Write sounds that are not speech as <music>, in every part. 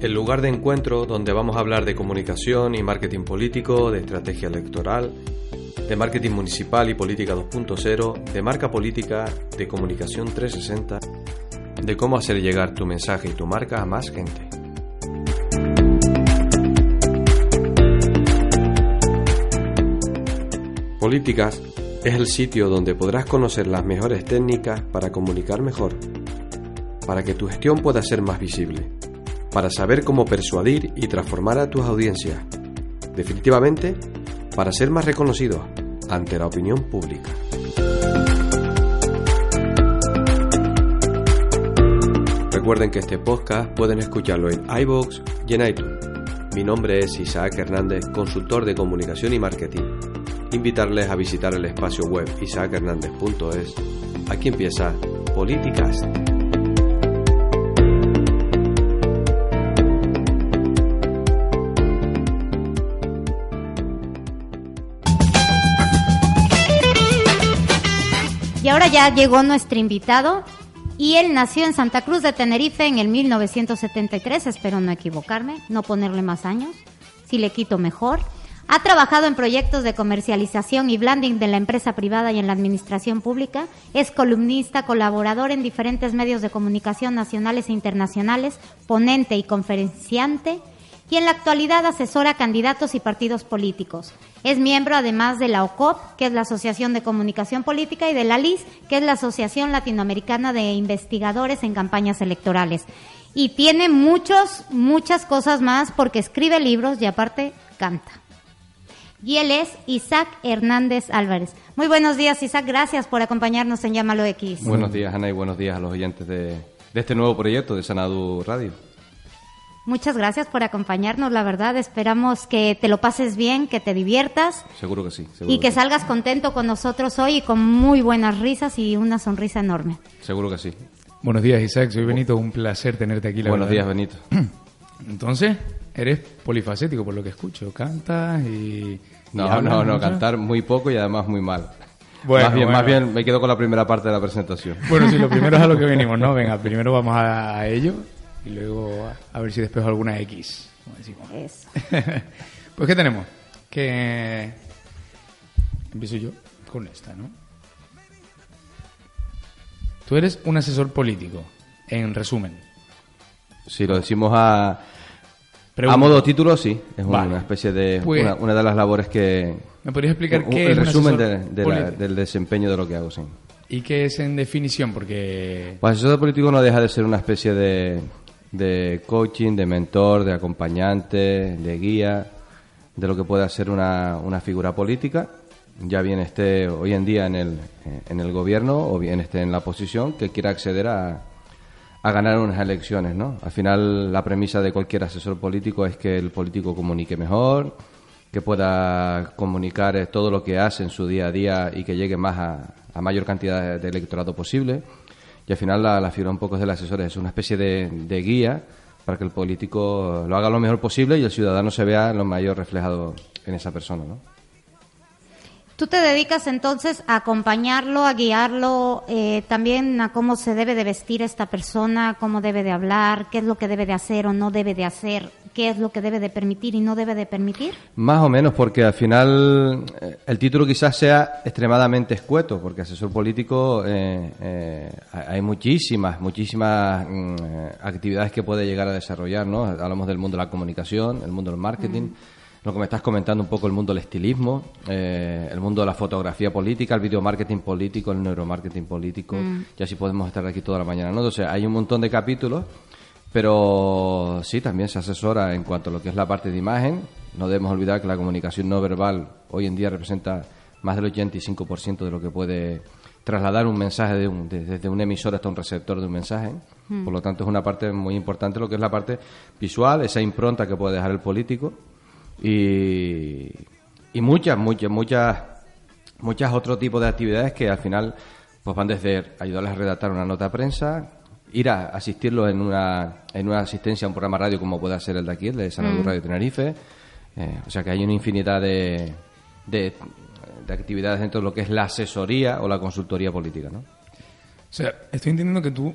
El lugar de encuentro donde vamos a hablar de comunicación y marketing político, de estrategia electoral, de marketing municipal y política 2.0, de marca política, de comunicación 360, de cómo hacer llegar tu mensaje y tu marca a más gente. Políticas es el sitio donde podrás conocer las mejores técnicas para comunicar mejor, para que tu gestión pueda ser más visible, para saber cómo persuadir y transformar a tus audiencias, definitivamente para ser más reconocidos ante la opinión pública. Recuerden que este podcast pueden escucharlo en iVoox y en iTunes. Mi nombre es Isaac Hernández, consultor de comunicación y marketing. Invitarles a visitar el espacio web isaachernández.es. Aquí empieza Políticas. Ahora ya llegó nuestro invitado y él nació en Santa Cruz de Tenerife en el 1973, espero no equivocarme, no ponerle más años, si le quito mejor. Ha trabajado en proyectos de comercialización y branding de la empresa privada y en la administración pública. Es columnista, colaborador en diferentes medios de comunicación nacionales e internacionales, ponente y conferenciante y en la actualidad asesora candidatos y partidos políticos. Es miembro además de la OCOP, que es la Asociación de Comunicación Política, y de la LIS, que es la Asociación Latinoamericana de Investigadores en Campañas Electorales. Y tiene muchos, muchas cosas más porque escribe libros y aparte canta. Y él es Isaac Hernández Álvarez. Muy buenos días, Isaac. Gracias por acompañarnos en Llámalo X. Buenos días, Ana, y buenos días a los oyentes de, de este nuevo proyecto de Sanadu Radio. Muchas gracias por acompañarnos, la verdad. Esperamos que te lo pases bien, que te diviertas Seguro que sí. seguro y que sí. salgas contento con nosotros hoy y con muy buenas risas y una sonrisa enorme. Seguro que sí. Buenos días, Isaac. Soy Benito. Un placer tenerte aquí. La Buenos días. Benito. <clears throat> Entonces, eres polifacético por lo que escucho. Cantas y. No, no, no, mucho. cantar muy poco y además muy mal. Bueno, más, bien, bueno. más bien me quedo con la primera parte de la presentación. Bueno, sí, lo primero es a lo que <laughs> venimos, ¿no? Venga, primero vamos a, a ello y luego a, a ver si despejo alguna X. como decimos. Eso. <laughs> pues, ¿qué tenemos? Que. Empiezo yo con esta, ¿no? Tú eres un asesor político, en resumen. Si lo decimos a, a modo título, sí. Es una especie de. Pues- una, una de las labores que. ¿Me podrías explicar un- qué el es resumen de- asesor de la- político? del desempeño de lo que hago, sí. ¿Y qué es en definición? Porque... Pues asesor político no deja de ser una especie de, de coaching, de mentor, de acompañante, de guía, de lo que puede ser una, una figura política, ya bien esté hoy en día en el, en el gobierno o bien esté en la posición que quiera acceder a, a ganar unas elecciones, ¿no? Al final la premisa de cualquier asesor político es que el político comunique mejor, que pueda comunicar eh, todo lo que hace en su día a día y que llegue más a, a mayor cantidad de electorado posible. Y al final la, la un poco del asesor es una especie de, de guía para que el político lo haga lo mejor posible y el ciudadano se vea lo mayor reflejado en esa persona, ¿no? Tú te dedicas entonces a acompañarlo, a guiarlo, eh, también a cómo se debe de vestir esta persona, cómo debe de hablar, qué es lo que debe de hacer o no debe de hacer, qué es lo que debe de permitir y no debe de permitir. Más o menos, porque al final eh, el título quizás sea extremadamente escueto, porque asesor político eh, eh, hay muchísimas, muchísimas mm, actividades que puede llegar a desarrollar, ¿no? Hablamos del mundo de la comunicación, el mundo del marketing, lo que me estás comentando un poco el mundo del estilismo, eh, el mundo de la fotografía política, el video marketing político, el neuromarketing político, y así podemos estar aquí toda la mañana, ¿no? Entonces hay un montón de capítulos pero sí, también se asesora en cuanto a lo que es la parte de imagen. No debemos olvidar que la comunicación no verbal hoy en día representa más del 85% de lo que puede trasladar un mensaje de un- de- desde un emisor hasta un receptor de un mensaje. Por lo tanto, es una parte muy importante lo que es la parte visual, esa impronta que puede dejar el político y, y muchas, muchas, muchas, muchas otro tipo de actividades que al final pues van desde ayudarles a redactar una nota de prensa, ir a asistirlo en una, en una asistencia a un programa radio como pueda ser el de aquí, el de San Luis Radio Tenerife. Eh, o sea que hay una infinidad de, de, de actividades dentro de lo que es la asesoría o la consultoría política, ¿no? O sea, estoy entendiendo que tú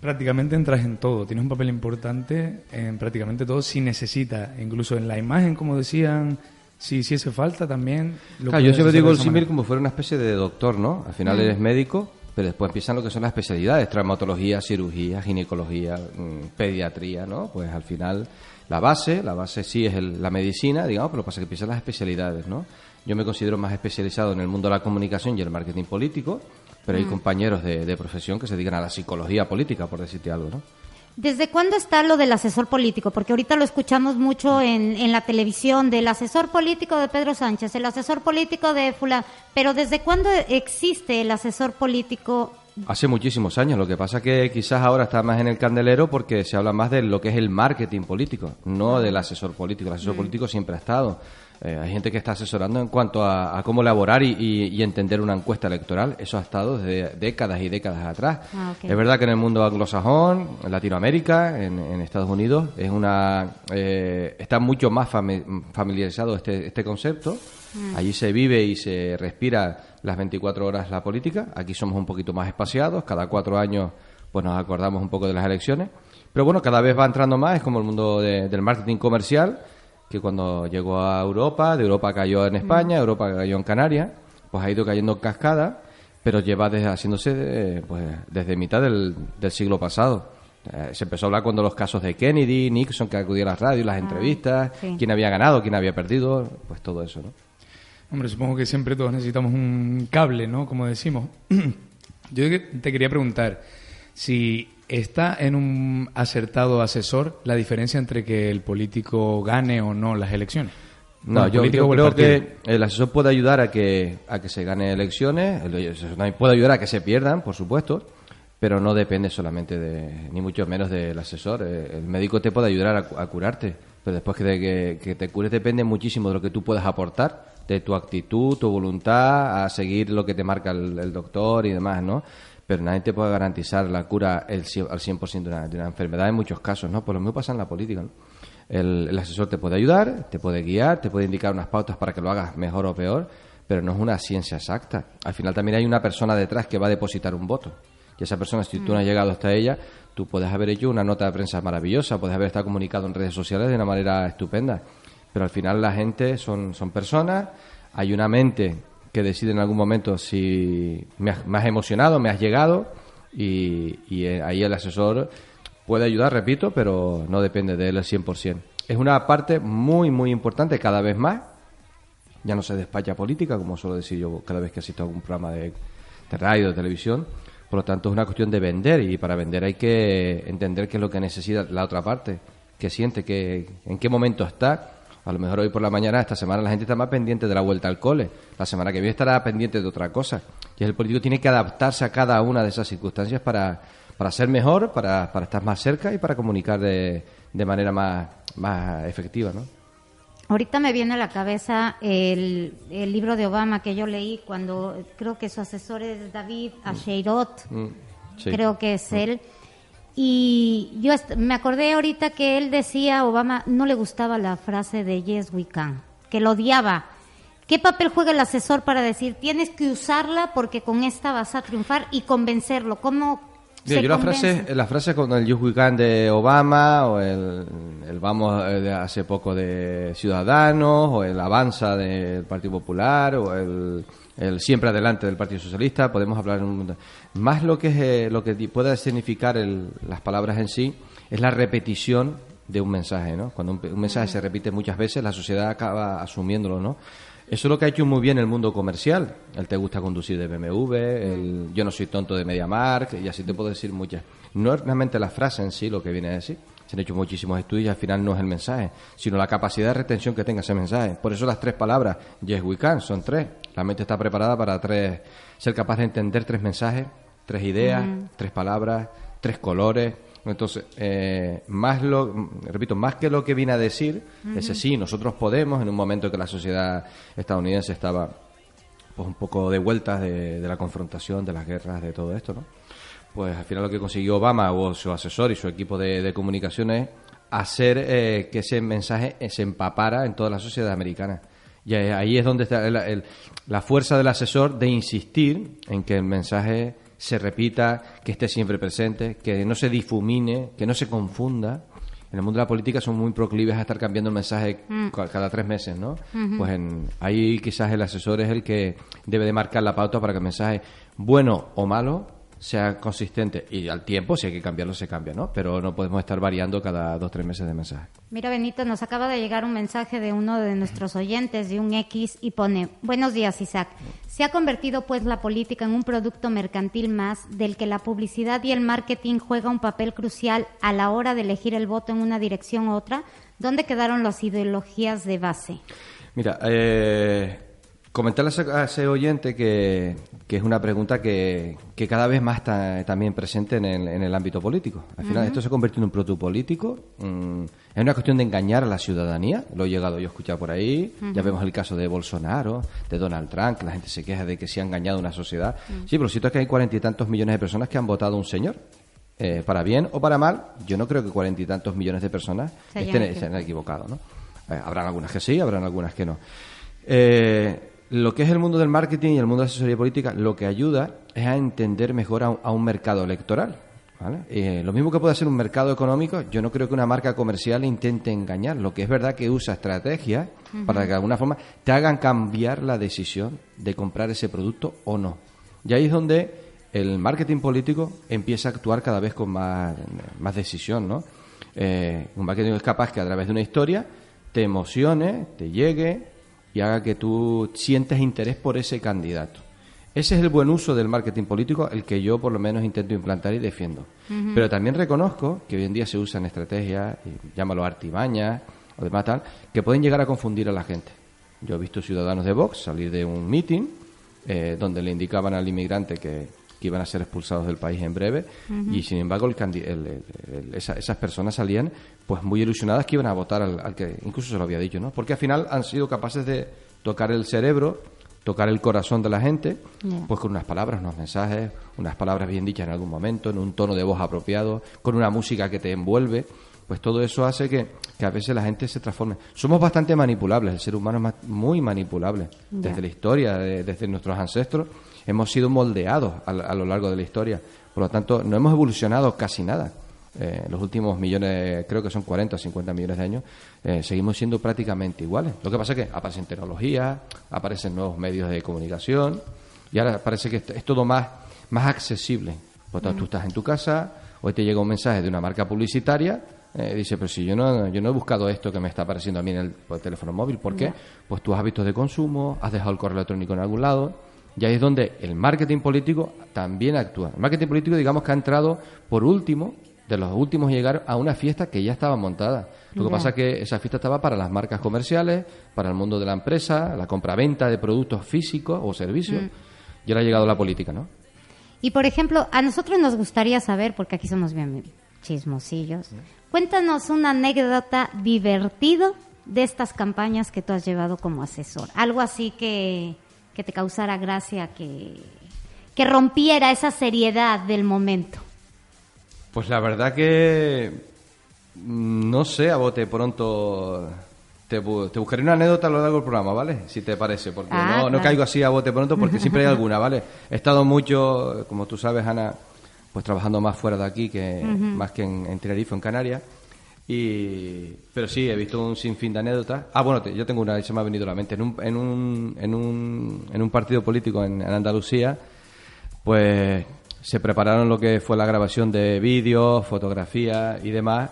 prácticamente entras en todo, tienes un papel importante en prácticamente todo si necesita, incluso en la imagen, como decían, si hiciese falta también. lo Claro, yo siempre digo el símil como fuera una especie de doctor, ¿no? Al final eres médico, pero después empiezan lo que son las especialidades, traumatología, cirugía, ginecología, mm, pediatría, ¿no? Pues al final la base, la base sí es el- la medicina, digamos, pero lo que pasa que empiezan las especialidades, ¿no? Yo me considero más especializado en el mundo de la comunicación y el marketing político, pero hay compañeros de, de profesión que se dedican a la psicología política, por decirte algo, ¿no? ¿Desde cuándo está lo del asesor político? Porque ahorita lo escuchamos mucho en, en la televisión, del asesor político de Pedro Sánchez, el asesor político de fulano. Pero ¿desde cuándo existe el asesor político? Hace muchísimos años, lo que pasa que quizás ahora está más en el candelero porque se habla más de lo que es el marketing político, no del asesor político. El asesor político siempre ha estado. Eh, hay gente que está asesorando en cuanto a, a cómo elaborar y, y- y entender una encuesta electoral. Eso ha estado desde décadas y décadas atrás. Ah. Es verdad que en el mundo anglosajón, en Latinoamérica, en, en Estados Unidos, es una eh, está mucho más fami- familiarizado este, este concepto. Allí se vive y se respira las 24 horas la política. Aquí somos un poquito más espaciados. Cada cuatro años pues nos acordamos un poco de las elecciones. Pero bueno, cada vez va entrando más. Es como el mundo de- del marketing comercial, que cuando llegó a Europa, de Europa cayó en España, Europa cayó en Canarias, pues ha ido cayendo en cascada, pero lleva desde, haciéndose pues, desde mitad del, del siglo pasado. Eh, se empezó a hablar cuando los casos de Kennedy, Nixon, que acudía a las radios, las entrevistas, sí. quién había ganado, quién había perdido, pues todo eso, ¿no? Hombre, supongo que siempre todos necesitamos un cable, ¿no? Como decimos. <clears throat> Yo te quería preguntar si está en un acertado asesor la diferencia entre que el político gane o no las elecciones. No, yo, yo creo que el asesor puede ayudar a que, a que se gane elecciones, el asesor también puede ayudar a que se pierdan, por supuesto, pero no depende solamente de, ni mucho menos del asesor. Eh, El médico te puede ayudar a, cu- a curarte, pero después que te, que, que te cures depende muchísimo de lo que tú puedas aportar, de tu actitud, tu voluntad, a seguir lo que te marca el, el doctor y demás, ¿no? Pero nadie te puede garantizar la cura el, al 100% de una, de una enfermedad en muchos casos, ¿no? Por lo mismo pasa en la política, ¿no? El, el asesor te puede ayudar, te puede guiar, te puede indicar unas pautas para que lo hagas mejor o peor, pero no es una ciencia exacta. Al final también hay una persona detrás que va a depositar un voto. Y esa persona, si tú no has llegado hasta ella, tú puedes haber hecho una nota de prensa maravillosa, puedes haber estado comunicado en redes sociales de una manera estupenda. Pero al final la gente son, son personas, hay una mente que decide en algún momento si me has, emocionado, me has llegado, y, y, eh, ahí el asesor puede ayudar, repito, pero no depende de él al 100%. Es una parte muy, muy importante cada vez más. Ya no se despacha política, como suelo decir yo cada vez que asisto a algún programa de, de radio, de televisión. Por lo tanto, es una cuestión de vender y para vender hay que entender qué es lo que necesita la otra parte, qué siente, qué, en qué momento está. A lo mejor hoy por la mañana, esta semana, la gente está más pendiente de la vuelta al cole. La semana que viene estará pendiente de otra cosa. Y el político tiene que adaptarse a cada una de esas circunstancias para, para ser mejor, para, para estar más cerca y para comunicar de, de manera más, más efectiva, ¿no? Ahorita me viene a la cabeza el, el libro de Obama que yo leí cuando creo que su asesor es David Asheirot, Mm, sí. creo que es él. Y yo me acordé ahorita que él decía, Obama, no le gustaba la frase de Yes, we can, que lo odiaba. ¿Qué papel juega el asesor para decir, tienes que usarla porque con esta vas a triunfar y convencerlo? ¿Cómo Mira, yo la frase, la frase con el Youth Weekend de Obama, o el, el Vamos eh, de hace poco de Ciudadanos, o el Avanza del Partido Popular, o el, el Siempre Adelante del Partido Socialista, podemos hablar en un mundo. Más lo que, es, eh, lo que pueda significar el- las palabras en sí, es la repetición de un mensaje, ¿no? Cuando un, un mensaje se repite muchas veces, la sociedad acaba asumiéndolo, ¿no? Eso es lo que ha hecho muy bien el mundo comercial. El te gusta conducir de BMW, el yo no soy tonto de MediaMark, y así te puedo decir muchas. No es realmente la frase en sí lo que viene a decir. Se han hecho muchísimos estudios y al final no es el mensaje, sino la capacidad de retención que tenga ese mensaje. Por eso las tres palabras, yes we can, son tres. La mente está preparada para tres, ser capaz de entender tres mensajes, tres ideas, tres palabras, tres colores. Entonces, eh, más lo, repito, más que lo que viene a decir, ese sí, nosotros podemos, en un momento que la sociedad estadounidense estaba pues un poco de vueltas de, de la confrontación, de las guerras, de todo esto, ¿no? Pues al final lo que consiguió Obama o su asesor y su equipo de, de comunicaciones hacer eh, que ese mensaje eh, se empapara en toda la sociedad americana. Y ahí es donde está el- el- la fuerza del asesor de insistir en que el mensaje se repita, que esté siempre presente, que no se difumine, que no se confunda. En el mundo de la política son muy proclives a estar cambiando el mensaje ca- cada tres meses, ¿no? Pues en- ahí quizás el asesor es el que debe de marcar la pauta para que el mensaje, bueno o malo, sea consistente. Y al tiempo, si hay que cambiarlo, se cambia, ¿no? Pero no podemos estar variando cada dos tres meses de mensaje. Mira, Benito, nos acaba de llegar un mensaje de uno de nuestros oyentes, de un X, y pone, buenos días, Isaac. Se ha convertido pues la política en un producto mercantil más del que la publicidad y el marketing juega un papel crucial a la hora de elegir el voto en una dirección u otra. ¿Dónde quedaron las ideologías de base? Mira, eh, comentarle a ese- a ese oyente que, que es una pregunta que, que cada vez más está también presente en el, en el ámbito político. Al final, esto se convierte en un producto político. mm, es una cuestión de engañar a la ciudadanía. Lo he llegado yo a escuchar por ahí. Ya vemos el caso de Bolsonaro, de Donald Trump, que la gente se queja de que se ha engañado una sociedad. Sí, pero lo cierto es que hay cuarenta y tantos millones de personas que han votado a un señor. Eh, para bien o para mal, yo no creo que cuarenta y tantos millones de personas Se estén, se hayan equivocado, ¿no? Eh, habrán algunas que sí, habrán algunas que no. Eh, lo que es el mundo del marketing y el mundo de la asesoría política, lo que ayuda es a entender mejor a un, a un mercado electoral. ¿vale? Eh, lo mismo que puede ser un mercado económico, yo no creo que una marca comercial intente engañar. Lo que es verdad que usa estrategias para que de alguna forma te hagan cambiar la decisión de comprar ese producto o no. Y ahí es donde el marketing político empieza a actuar cada vez con más, más decisión, ¿no? Eh, un marketing es capaz que a través de una historia te emocione, te llegue y haga que tú sientas interés por ese candidato. Ese es el buen uso del marketing político, el que yo por lo menos intento implantar y defiendo. Pero también reconozco que hoy en día se usan estrategias, llámalo artimañas o demás tal, que pueden llegar a confundir a la gente. Yo he visto ciudadanos de Vox salir de un meeting eh, donde le indicaban al inmigrante que, que iban a ser expulsados del país en breve y sin embargo el el- esa- esas personas salían pues muy ilusionadas que iban a votar al, al que incluso se lo había dicho, ¿no? Porque al final han sido capaces de tocar el cerebro, tocar el corazón de la gente, pues con unas palabras, unos mensajes, unas palabras bien dichas en algún momento, en un tono de voz apropiado, con una música que te envuelve, pues todo eso hace que, que a veces la gente se transforme. Somos bastante manipulables, el ser humano es muy manipulable. Desde la historia, de- desde nuestros ancestros, hemos sido moldeados a, a lo largo de la historia. Por lo tanto, no hemos evolucionado casi nada. Eh, los últimos millones, creo que son 40 o 50 millones de años, eh, seguimos siendo prácticamente iguales. Lo que pasa es que aparecen tecnologías, aparecen nuevos medios de comunicación y ahora parece que es todo más, más accesible. Por lo tanto, tú estás en tu casa, hoy te llega un mensaje de una marca publicitaria, eh, dice, pero si yo no, yo no he buscado esto que me está apareciendo a mí en el, teléfono móvil, ¿por qué? Pues tus hábitos de consumo, has dejado el correo electrónico en algún lado, y ahí es donde el marketing político también actúa. El marketing político, digamos que ha entrado por último, de los últimos a llegar a una fiesta que ya estaba montada. Lo que pasa es que esa fiesta estaba para las marcas comerciales, para el mundo de la empresa, la compraventa de productos físicos o servicios, y ahora ha llegado la política, ¿no? Y por ejemplo, a nosotros nos gustaría saber, porque aquí somos bien chismosillos, cuéntanos una anécdota divertido de estas campañas que tú has llevado como asesor. Algo así que, que te causara gracia, que, que rompiera esa seriedad del momento. Pues la verdad que mm, no sé, a bote pronto te, bu- te buscaré una anécdota a lo largo del programa, ¿vale? Si te parece, porque Ah, no, caigo así a bote pronto porque siempre hay <laughs> alguna, ¿vale? He estado mucho, como tú sabes, Ana, pues trabajando más fuera de aquí que más que en, en Tenerife, en Canarias. Y, pero sí, he visto un sinfín de anécdotas. Ah, bueno, te- yo tengo una, se me ha venido a la mente. En un, en un, en un, en un partido político en, en Andalucía, pues se prepararon lo que fue la grabación de vídeos, fotografías y demás.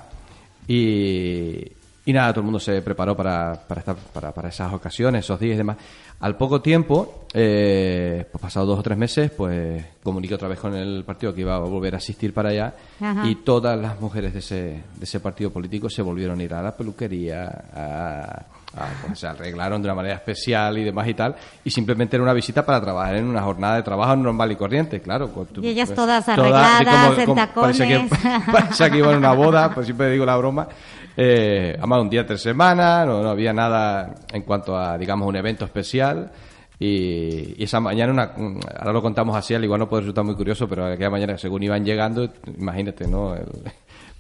Y, y nada, todo el mundo se preparó para, para, estar, para, para esas ocasiones, esos días y demás. Al poco tiempo, eh, pues pasados dos o tres meses, pues comuniqué otra vez con el partido que iba a volver a asistir para allá. Ajá. Y todas las mujeres de ese, de ese partido político se volvieron a ir a la peluquería, a, Ah, pues se arreglaron de una manera especial y demás y tal. Y simplemente era una visita para trabajar en una jornada de trabajo normal y corriente, claro. tu- Y ellas pues, todas arregladas, en parecía que, tacones. <laughs> parecía que iban a una boda, pues siempre digo la broma. Eh, además, un día, tres semanas, no, no había nada en cuanto a, digamos, un evento especial. Y, y esa mañana, una, un- ahora lo contamos así, al igual no puede resultar muy curioso, pero aquella mañana, según iban llegando, imagínate, ¿no? El-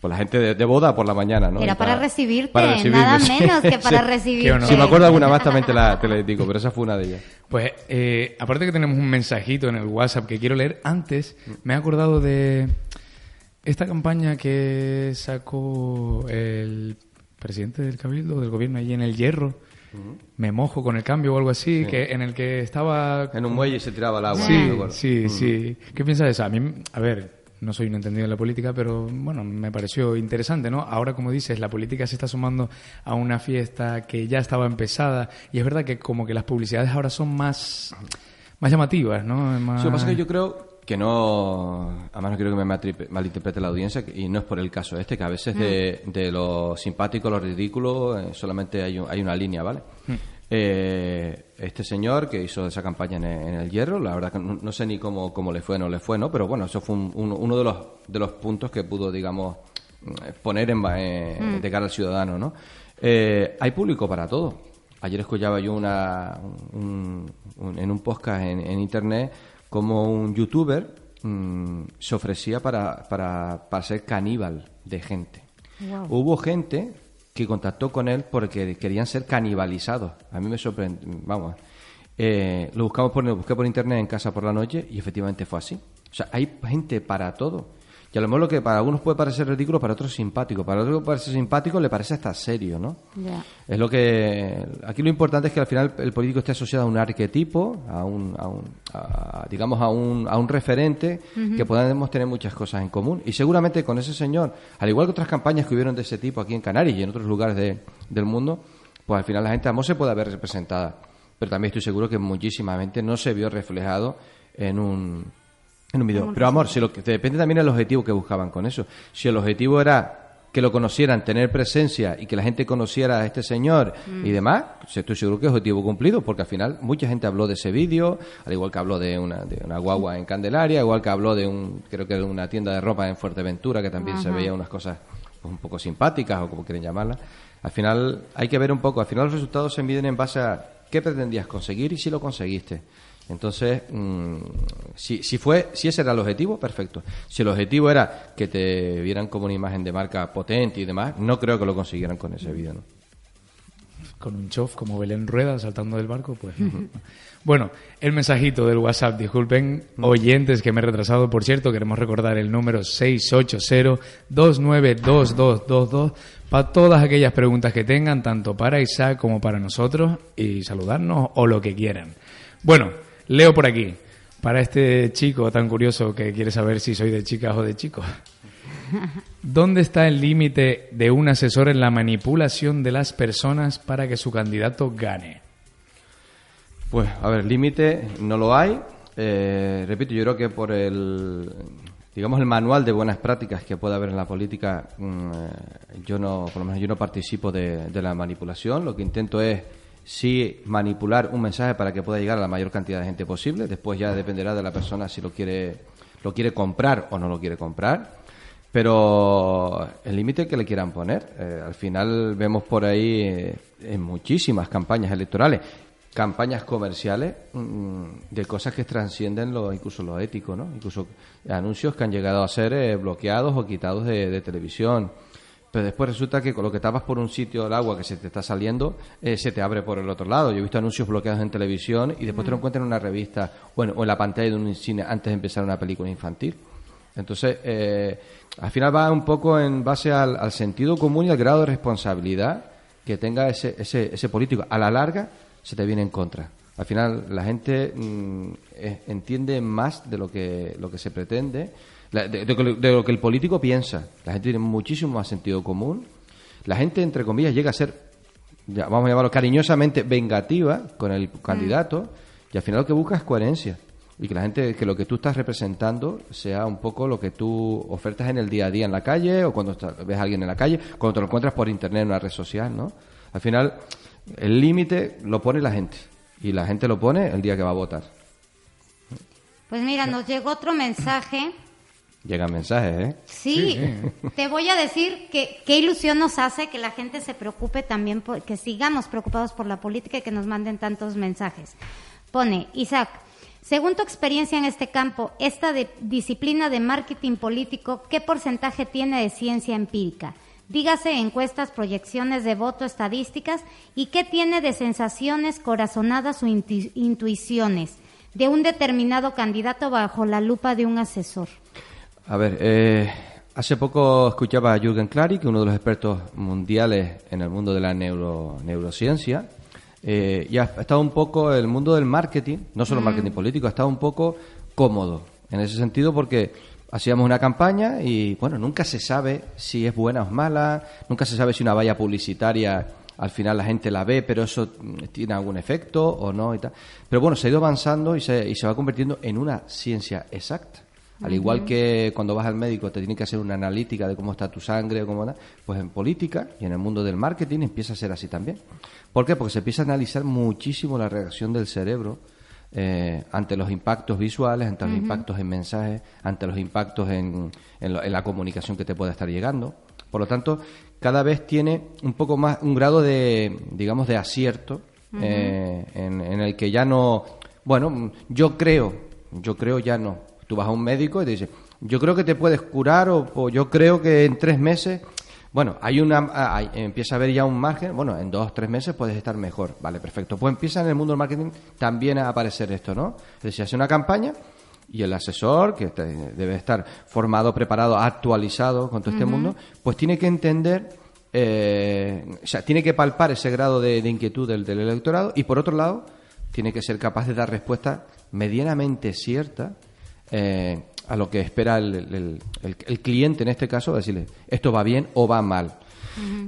pues la gente de, de boda por la mañana, ¿no? Era Y para recibirte, para recibirme, nada sí. menos que para Sí. <laughs> recibirte. Si me acuerdo alguna más también te la, te la digo, pero esa fue una de ellas. Pues, eh, aparte que tenemos un mensajito en el WhatsApp que quiero leer, antes me he acordado de esta campaña que sacó el presidente del Cabildo, del gobierno, allí en el Hierro. Me mojo con el cambio o algo así, que en el que estaba... En un muelle se tiraba el agua. Sí, ¿no? Sí, sí. ¿Qué piensas de eso? A mí, a ver, no soy un entendido de la política, pero bueno, me pareció interesante, ¿no? Ahora, como dices, la política se está sumando a una fiesta que ya estaba empezada y es verdad que como que las publicidades ahora son más, más llamativas, ¿no? Más... Sí, lo que pasa es que yo creo que no, además no quiero que me malinterprete la audiencia, y no es por el caso este, que a veces de, de lo simpático lo ridículo eh, solamente hay, un- hay una línea, ¿vale? Eh, este señor que hizo esa campaña en el, en el Hierro, la verdad que no, no sé ni cómo, cómo le fue o no le fue, ¿no? Pero bueno, eso fue un- uno, uno de, los, de los puntos que pudo, digamos, eh, poner en, eh, de cara al ciudadano, ¿no? Eh, hay público para todo. Ayer escuchaba yo una, un- un- en un podcast en, en internet como un youtuber mm, se ofrecía para, para, para ser caníbal de gente. Hubo gente que contactó con él porque querían ser canibalizados. A mí me sorprendió, vamos, eh, lo buscamos por, lo busqué por internet en casa por la noche y efectivamente fue así. O sea, hay gente para todo. Y a lo mejor lo que para algunos puede parecer ridículo, para otros simpático. Para otros parece simpático, le parece hasta serio, ¿no? Es lo que aquí lo importante es que al final el político esté asociado a un arquetipo, a un, a un a- digamos a un, a un referente que podamos tener muchas cosas en común y seguramente con ese señor, al igual que otras campañas que hubieron de ese tipo aquí en Canarias y en otros lugares de- del mundo, pues al final la gente a se puede ver representada, pero también estoy seguro que muchísima gente no se vio reflejado en un en un video. Pero amor, si lo que depende también del objetivo que buscaban con eso. Si el objetivo era que lo conocieran, tener presencia y que la gente conociera a este señor y demás, estoy seguro que es objetivo cumplido, porque al final mucha gente habló de ese vídeo, al igual que habló de una, de una guagua en Candelaria, igual que habló de un, creo que de una tienda de ropa en Fuerteventura, que también se veía unas cosas pues, un poco simpáticas o como quieren llamarlas. Al final hay que ver un poco, al final los resultados se miden en base a qué pretendías conseguir y si lo conseguiste. Entonces, mm, si, si fue, si ese era el objetivo, perfecto. Si el objetivo era que te vieran como una imagen de marca potente y demás, no creo que lo consiguieran con ese vídeo, ¿no? con un chof como Belén Rueda saltando del barco, pues no. Bueno, el mensajito del WhatsApp, disculpen oyentes que me he retrasado, por cierto, queremos recordar el número 680-292222 para todas aquellas preguntas que tengan, tanto para Isaac como para nosotros, y saludarnos o lo que quieran. Bueno, leo por aquí, para este chico tan curioso que quiere saber si soy de chicas o de chicos. ¿Dónde está el límite de un asesor en la manipulación de las personas para que su candidato gane? Pues, a ver, límite no lo hay. Eh, repito, yo creo que por el, digamos, el manual de buenas prácticas que puede haber en la política, mm, eh, yo no, por lo menos yo no participo de, de la manipulación. Lo que intento es sí manipular un mensaje para que pueda llegar a la mayor cantidad de gente posible. Después ya dependerá de la persona si lo quiere, lo quiere comprar o no lo quiere comprar. Pero el límite que le quieran poner, eh, al final vemos por ahí eh, en muchísimas campañas electorales, campañas comerciales mm, de cosas que transcienden lo incluso lo ético, ¿no? Incluso anuncios que han llegado a ser eh, bloqueados o quitados de televisión. Pero después resulta que con lo que tapas por un sitio del agua que se te está saliendo, eh, se te abre por el otro lado. Yo he visto anuncios bloqueados en televisión y después te lo encuentras en una revista bueno, o en la pantalla de un cine antes de empezar una película infantil. Entonces, eh, al final va un poco en base al, al sentido común y al grado de responsabilidad que tenga ese, ese, ese político. A la larga se te viene en contra. Al final la gente mm, eh, entiende más de lo que, lo que se pretende, de, de lo que- de lo que el político piensa. La gente tiene muchísimo más sentido común. La gente, entre comillas, llega a ser, ya, vamos a llamarlo cariñosamente, vengativa con el candidato y al final lo que busca es coherencia. Y que la gente, que lo que tú estás representando sea un poco lo que tú ofertas en el día a día en la calle o cuando está- ves a alguien en la calle, cuando te lo encuentras por internet en una red social, ¿no? Al final, El límite lo pone la gente. Y la gente lo pone el día que va a votar. Pues mira, nos llegó otro mensaje. Llegan mensajes, ¿eh? Sí, te voy a decir que qué ilusión nos hace que la gente se preocupe también, por- que sigamos preocupados por la política y que nos manden tantos mensajes. Pone, Isaac, según tu experiencia en este campo, esta de- disciplina de marketing político, ¿qué porcentaje tiene de ciencia empírica? Dígase encuestas, proyecciones de voto, estadísticas, y qué tiene de sensaciones, corazonadas o intu- intuiciones de un determinado candidato bajo la lupa de un asesor. A ver, eh, hace poco escuchaba a Jürgen Clary, que es uno de los expertos mundiales en el mundo de la neuro- neurociencia, eh, y ha estado un poco el mundo del marketing, no solo marketing político, ha estado un poco cómodo en ese sentido porque hacíamos una campaña y, bueno, nunca se sabe si es buena o es mala, nunca se sabe si una valla publicitaria al final la gente la ve, pero eso mm, tiene algún efecto o no y tal. Pero bueno, se ha ido avanzando y se, y se va convirtiendo en una ciencia exacta. Al igual que cuando vas al médico te tiene que hacer una analítica de cómo está tu sangre o cómo está, pues en política y en el mundo del marketing empieza a ser así también. ¿Por qué? Porque se empieza a analizar muchísimo la reacción del cerebro eh, ante los impactos visuales, ante los impactos en mensajes, ante los impactos en, en lo- en la comunicación que te pueda estar llegando. Por lo tanto, cada vez tiene un poco más, un grado de, digamos, de acierto eh, en, en el que ya no, bueno, yo creo, yo creo ya no. Tú vas a un médico y te dice, yo creo que te puedes curar o, o yo creo que en tres meses, bueno, hay una, hay- empieza a haber ya un margen, bueno, en dos, tres meses puedes estar mejor, vale, perfecto. Pues empieza en el mundo del marketing también a aparecer esto, ¿no? Es decir, hace una campaña y el asesor, que te- debe estar formado, preparado, actualizado con todo este mundo, pues tiene que entender, eh, o sea, tiene que palpar ese grado de, de inquietud del, del electorado y por otro lado, tiene que ser capaz de dar respuesta medianamente cierta eh, a lo que espera el, el- el- el cliente en este caso, decirle esto va bien o va mal.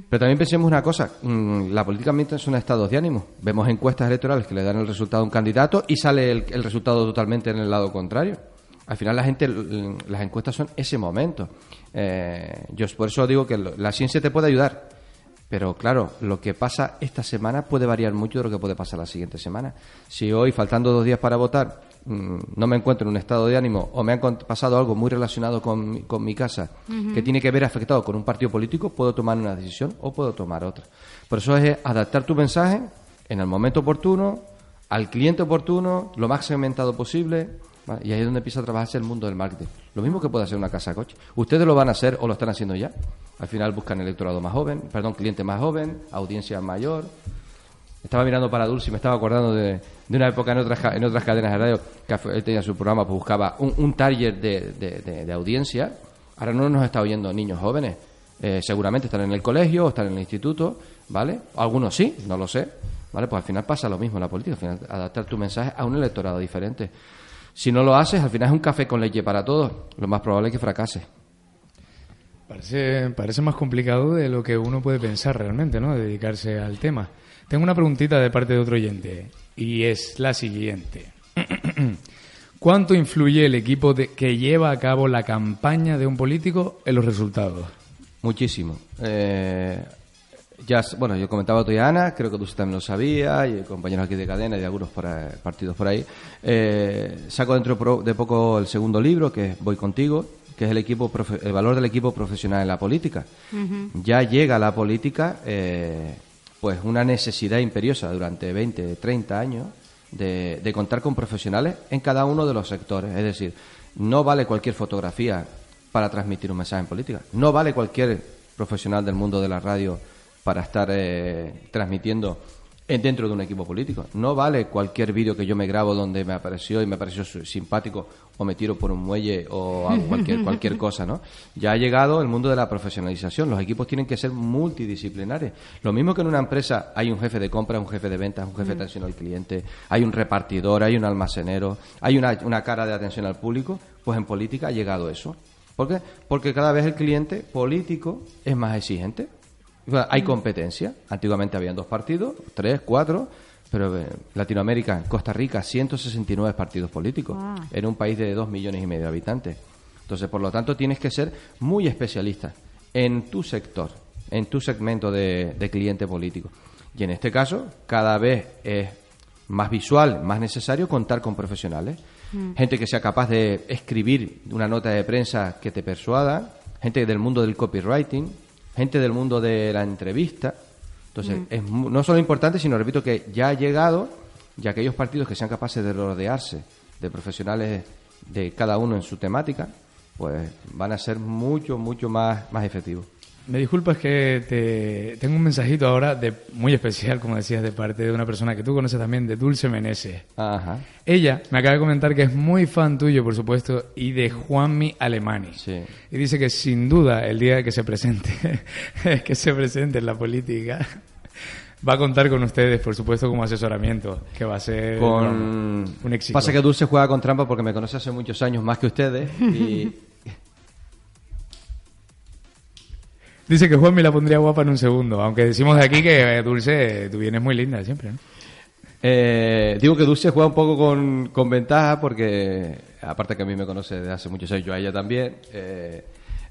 Pero también pensemos una cosa, mm, la política ambiental son estados de ánimo. Vemos encuestas electorales que le dan el resultado a un candidato y sale el, resultado totalmente en el lado contrario. Al final la gente, l- las encuestas son ese momento. Eh, yo por eso digo que la ciencia te puede ayudar, pero claro, lo que pasa esta semana puede variar mucho de lo que puede pasar la siguiente semana. Si hoy, faltando dos días para votar, mm, no me encuentro en un estado de ánimo o me ha pasado algo muy relacionado con, mi- con mi casa que tiene que ver afectado con un partido político, puedo tomar una decisión o puedo tomar otra. Por eso es adaptar tu mensaje en el momento oportuno, al cliente oportuno, lo más segmentado posible. ¿vale? Y ahí es donde empieza a trabajarse el mundo del marketing. Lo mismo que puede hacer una casa de coche. Ustedes lo van a hacer o lo están haciendo ya. Al final buscan electorado más joven, perdón, cliente más joven, audiencia mayor. Estaba mirando para Dulce y me estaba acordando de, de una época en otras, en otras cadenas de radio que él tenía su programa, pues buscaba un, un target de- de audiencia. Ahora no nos está oyendo niños jóvenes. Eh, seguramente están en el colegio o están en el instituto, ¿vale? Algunos sí, no lo sé. ¿Vale? Pues al final pasa lo mismo en la política, al final adaptar tu mensaje a un electorado diferente. Si no lo haces, al final es un café con leche para todos. Lo más probable es que fracase. Parece, parece más complicado de lo que uno puede pensar realmente, ¿no? Dedicarse al tema. Tengo una preguntita de parte de otro oyente y es la siguiente. <clears throat> ¿Cuánto influye el equipo de- que lleva a cabo la campaña de un político en los resultados? Muchísimo. Eh, ya, bueno, yo comentaba tú y Ana, creo que tú también lo sabías, y compañeros aquí de cadena y de algunos por ahí- partidos por ahí. Eh, saco dentro de poco el segundo libro, que es Voy Contigo, que es el, equipo profe- el valor del equipo profesional en la política. Ya llega a la política eh, pues una necesidad imperiosa durante 20, 30 años de, de contar con profesionales en cada uno de los sectores. Es decir, no vale cualquier fotografía para transmitir un mensaje en política. No vale cualquier profesional del mundo de la radio para estar eh, transmitiendo en- dentro de un equipo político. No vale cualquier vídeo que yo me grabo donde me apareció y me pareció simpático o me tiro por un muelle o hago cualquier, cualquier <laughs> cosa, ¿no? Ya ha llegado el mundo de la profesionalización. Los equipos tienen que ser multidisciplinares. Lo mismo que en una empresa hay un jefe de compra, un jefe de ventas, un jefe de atención al cliente, hay un repartidor, hay un almacenero, hay una, una cara de atención al público, pues en política ha llegado eso. ¿Por qué? Porque cada vez el cliente político es más exigente. Hay competencia. Antiguamente habían dos partidos, tres, cuatro, pero eh, Latinoamérica, Costa Rica, 169 partidos políticos Wow. en un país de dos millones y medio de habitantes. Entonces, por lo tanto, tienes que ser muy especialista en tu sector, en tu segmento de, de cliente político. Y en este caso, cada vez es más visual, más necesario contar con profesionales. Gente que sea capaz de escribir una nota de prensa que te persuada, gente del mundo del copywriting, gente del mundo de la entrevista. Entonces, es mu- no solo importante, sino, repito, que ya ha llegado y aquellos partidos que sean capaces de rodearse de profesionales de cada uno en su temática, pues van a ser mucho, mucho más, más efectivos. Me disculpas que te tengo un mensajito ahora de muy especial, como decías, de parte de una persona que tú conoces también, de Dulce Meneses. Ajá. Ella me acaba de comentar que es muy fan tuyo, por supuesto, y de Juanmi Alemani. Sí. Y dice que sin duda el día que se presente, <laughs> que se presente en la política, <laughs> va a contar con ustedes, por supuesto, como asesoramiento, que va a ser con un éxito. pasa que Dulce juega con trampa porque me conoce hace muchos años más que ustedes y <laughs> Dice que Juanmi la pondría guapa en un segundo, aunque decimos de aquí que eh, Dulce, tú vienes muy linda siempre, ¿no? eh, digo que Dulce juega un poco con, con ventaja porque aparte que a mí me conoce desde hace muchos años yo a ella también eh,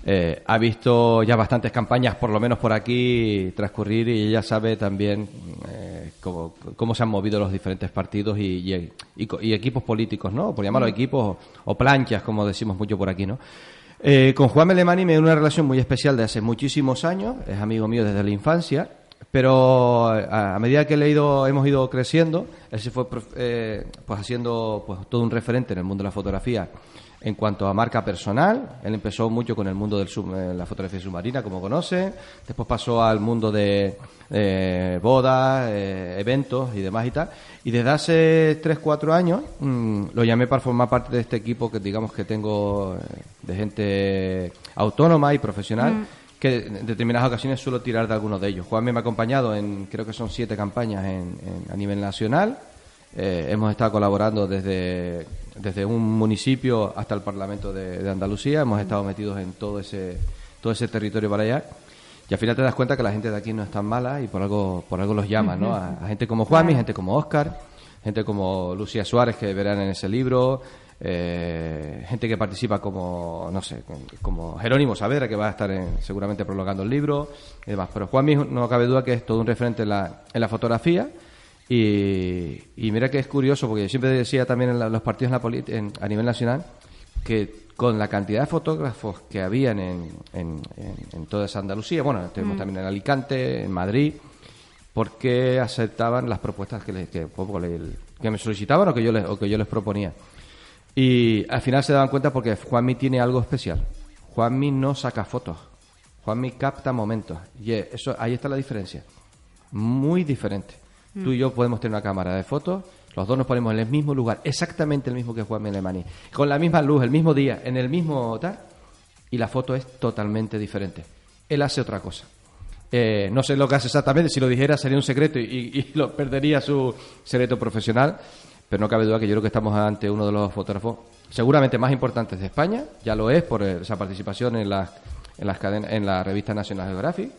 eh, ha visto ya bastantes campañas por lo menos por aquí transcurrir y ella sabe también eh, cómo, cómo se han movido los diferentes partidos y, y- y co- y equipos políticos no por llamarlo equipos o, o planchas como decimos mucho por aquí no Eh, con Juan Melemani me una relación muy especial de hace muchísimos años, es amigo mío desde la infancia, pero a, a medida que he hemos ido creciendo, él se fue eh, pues haciendo pues, todo un referente en el mundo de la fotografía en cuanto a marca personal. Él empezó mucho con el mundo de la fotografía submarina, como conoce, después pasó al mundo de eh, bodas, eh, eventos y demás y tal. Y desde hace 3, 4 años mm, lo llamé para formar parte de este equipo que digamos que tengo eh, de gente autónoma y profesional que en determinadas ocasiones suelo tirar de algunos de ellos. Juan me ha acompañado en, creo que son siete campañas en- en- a nivel nacional. Eh, hemos estado colaborando desde, desde un municipio hasta el Parlamento de, de Andalucía. Hemos estado metidos en todo ese, todo ese territorio para allá. Y al final te das cuenta que la gente de aquí no es tan mala y por algo, por algo los llaman, ¿no? A, a gente como Juanmi, gente como Oscar, gente como Lucía Suárez, que verán en ese libro, eh, gente que participa como, no sé, como Jerónimo Saavedra, que va a estar en- seguramente prolongando el libro y demás. Pero Juanmi no cabe duda que es todo un referente en la, en la fotografía. Y, y mira que es curioso, porque yo siempre decía también en la- los partidos en la polit- en- a nivel nacional que con la cantidad de fotógrafos que habían en, en, en- toda esa Andalucía, bueno, tenemos también en Alicante, en Madrid, porque aceptaban las propuestas que, les- que, que me solicitaban o que yo les, o que yo les proponía. Y al final se daban cuenta porque Juanmi tiene algo especial. Juanmi no saca fotos. Juanmi capta momentos. Y eso, ahí está la diferencia. Muy diferente. Tú y yo podemos tener una cámara de fotos, los dos nos ponemos en el mismo lugar, exactamente el mismo que Juanmi Alemani, con la misma luz, el mismo día, en el mismo tal, y la foto es totalmente diferente. Él hace otra cosa. Eh, no sé lo que hace exactamente, si lo dijera sería un secreto y, y lo perdería su secreto profesional, pero no cabe duda que yo creo que estamos ante uno de los fotógrafos seguramente más importantes de España, ya lo es por eh, esa participación en las, en las cadenas, en la revista National Geographic.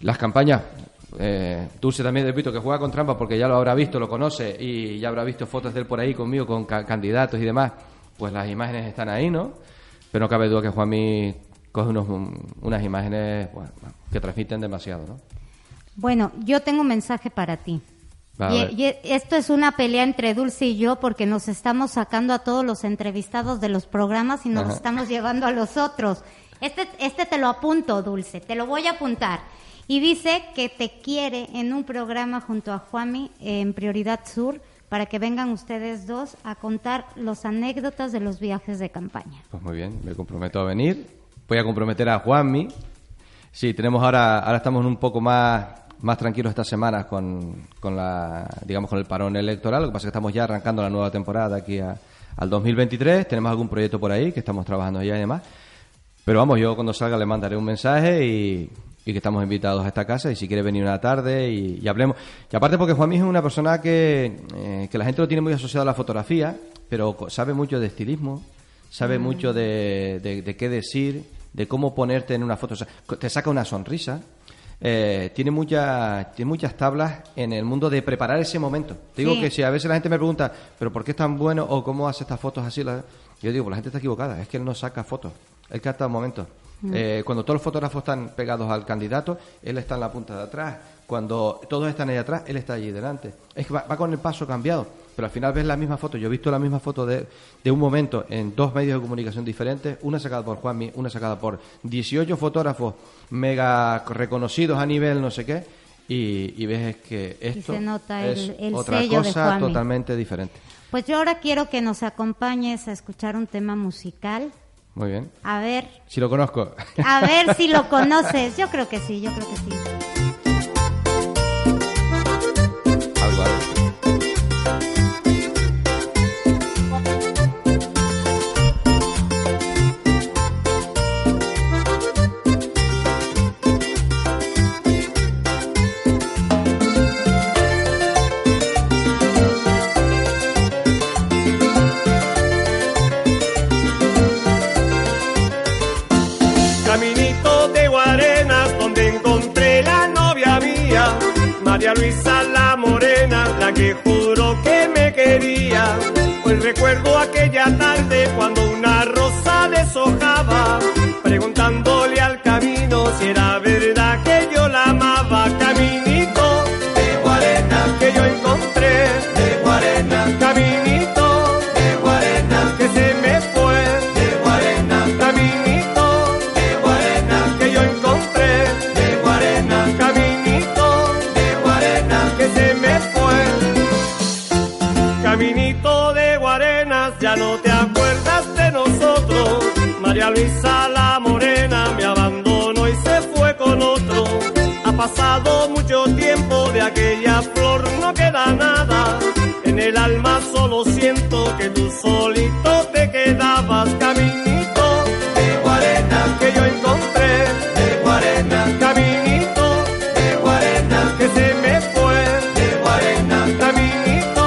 Las campañas, eh, Dulce también repito que juega con trampa porque ya lo habrá visto, lo conoce y ya habrá visto fotos de él por ahí conmigo, con ca- candidatos y demás, pues las imágenes están ahí, ¿no? Pero no cabe duda que Juanmi coge unos, unas imágenes bueno, que transmiten demasiado, ¿no? Bueno, yo tengo un mensaje para ti. Y, esto es una pelea entre Dulce y yo porque nos estamos sacando a todos los entrevistados de los programas y nos Ajá. estamos llevando a los otros. Este, este te lo apunto, Dulce, te lo voy a apuntar. Y dice que te quiere en un programa junto a Juami en Prioridad Sur para que vengan ustedes dos a contar los anécdotas de los viajes de campaña. Pues muy bien, me comprometo a venir. Voy a comprometer a Juanmi. Sí, tenemos ahora, ahora estamos un poco más, más tranquilos estas semanas con, con la, digamos, con el parón electoral. Lo que pasa es que estamos ya arrancando la nueva temporada aquí a- al 2023. Tenemos algún proyecto por ahí que estamos trabajando ya y demás. Pero vamos, yo cuando salga le mandaré un mensaje y, y que estamos invitados a esta casa y si quiere venir una tarde y, y hablemos. Y aparte porque Juanmi es una persona que, eh, que la gente lo tiene muy asociado a la fotografía, pero sabe mucho de estilismo, sabe mucho de, de- de qué decir, de cómo ponerte en una foto. O sea, te saca una sonrisa. Eh, tiene, muchas tiene muchas tablas en el mundo de preparar ese momento. Te digo Sí. que si a veces la gente me pregunta, ¿pero por qué es tan bueno o cómo hace estas fotos así? La- Yo digo, pues la gente está equivocada, es que él no saca fotos, él capta momentos. Eh, cuando todos los fotógrafos están pegados al candidato, él está en la punta de atrás, Cuando todos están ahí atrás, él está allí delante. Es que va, va con el paso cambiado, pero al final ves la misma foto. Yo he visto la misma foto de, de un momento en dos medios de comunicación diferentes, una sacada por Juanmi, una sacada por 18 fotógrafos mega reconocidos a nivel no sé qué, y, y ves que esto se nota es el- otra sello cosa totalmente diferente. Pues yo ahora quiero que nos acompañes a escuchar un tema musical. Muy bien. A ver, Si lo conozco. a ver si lo <laughs> conoces. Yo creo que sí, yo creo que sí. Que me quería. Pues recuerdo aquella tarde cuando una pasado mucho tiempo de aquella flor, no queda nada. En el alma solo siento que tú solito te quedabas. Caminito de Guarenas que yo encontré, de Guarenas, caminito de Guarenas que se me fue, de Guarenas, caminito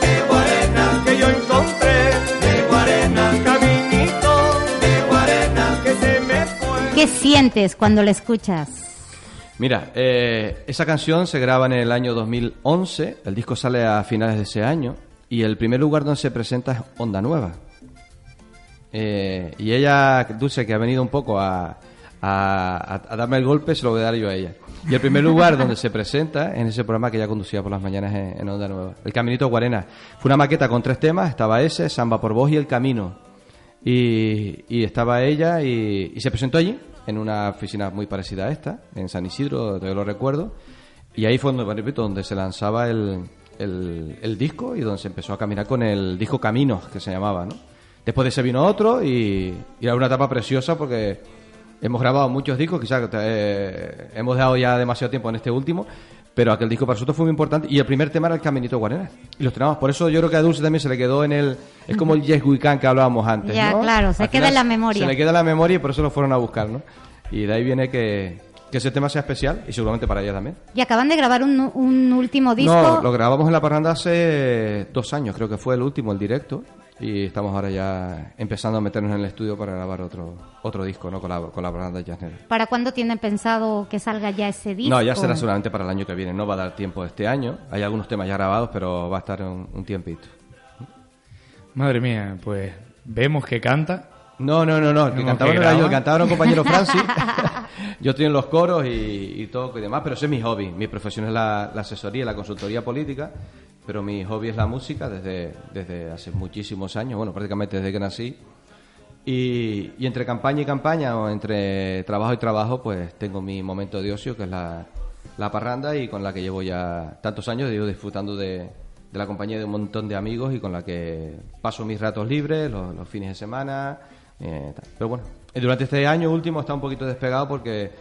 de Guarenas que yo encontré, de Guarenas, caminito de Guarenas que se me fue. ¿Qué sientes cuando la escuchas? Mira, eh, esa canción se graba en el año 2011, el disco sale a finales de ese año y el primer lugar donde se presenta es Onda Nueva. Eh, y ella, Dulce, que ha venido un poco a, a- darme el golpe, se lo voy a dar yo a ella. Y el primer lugar donde se presenta en ese programa que ella conducía por las mañanas en, Onda Nueva, El Caminito Guarena. Fue una maqueta con tres temas, estaba ese, Samba por Voz y El Camino. Y, y estaba ella y, y se presentó allí, en una oficina muy parecida a esta, en San Isidro, todavía lo recuerdo. Y ahí fue donde, repito, donde se lanzaba el, el, el disco y donde se empezó a caminar con el disco Caminos, que se llamaba, ¿no? Después de ese vino otro y, y era una etapa preciosa porque hemos grabado muchos discos, quizás eh, hemos dado ya demasiado tiempo en este último, pero aquel disco para nosotros fue muy importante y el primer tema era el Caminito Guarenas. Y los tenemos, por eso yo creo que a Dulce también se le quedó en el... Es como el Yes We Can que hablábamos antes, Ya, ¿no? claro, se Al queda en la memoria. Se le queda en la memoria y por eso lo fueron a buscar, ¿no? Y de ahí viene que, que ese tema sea especial y seguramente para ella también. Y acaban de grabar un, un último disco. No, lo grabamos en la parranda hace dos años, creo que fue el último, el directo. Y estamos ahora ya empezando a meternos en el estudio para grabar otro otro disco, ¿no? Con la, con la parranda Jazz Negra. ¿Para cuándo tienen pensado que salga ya ese disco? No, ya será solamente para el año que viene. No va a dar tiempo este año. Hay algunos temas ya grabados, pero va a estar un, un tiempito. Madre mía, pues vemos que canta. No, no, no, no. El que ¿Cómo cantaba que no era yo, el cantaba era un compañero <laughs> Francis. <laughs> yo estoy en los coros y, y todo y demás, pero ese es mi hobby. Mi profesión es la, la asesoría, la consultoría política, pero mi hobby es la música desde, desde hace muchísimos años, bueno, prácticamente desde que nací. Y, y entre campaña y campaña, o entre trabajo y trabajo, pues tengo mi momento de ocio, que es la, la parranda, y con la que llevo ya tantos años, digo, disfrutando de, de la compañía de un montón de amigos y con la que paso mis ratos libres, los, los fines de semana. eh, tal. Pero bueno, durante este año último está un poquito despegado porque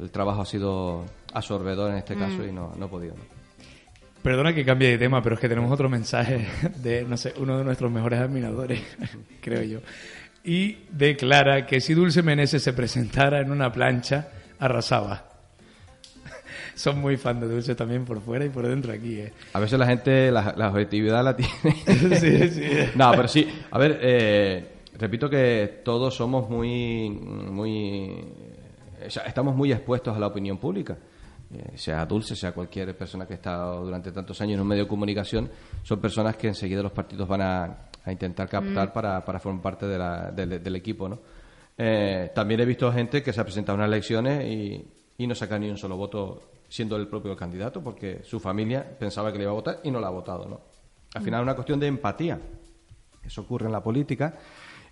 el trabajo ha sido absorbedor en este caso y no, no he podido. ¿no? Perdona que cambie de tema, pero es que tenemos otro mensaje de, no sé, uno de nuestros mejores admiradores, <laughs> creo yo. Y declara que si Dulce Meneses se presentara en una plancha, arrasaba. <laughs> Son muy fan de Dulce también por fuera y por dentro aquí, ¿eh? A veces la gente la, la objetividad la tiene. <laughs> Sí, sí. No, pero sí. A ver, eh, repito que todos somos muy, muy, o sea, estamos muy expuestos a la opinión pública. Eh, sea Dulce, sea cualquier persona que ha estado durante tantos años en un medio de comunicación, son personas que enseguida los partidos van a, a intentar captar para, para formar parte de la- del, del equipo, ¿no? Eh, también he visto gente que se ha presentado a unas elecciones y, y no saca ni un solo voto siendo el propio candidato, porque su familia pensaba que le iba a votar y no la ha votado, ¿no? Al final es una cuestión de empatía. Eso ocurre en la política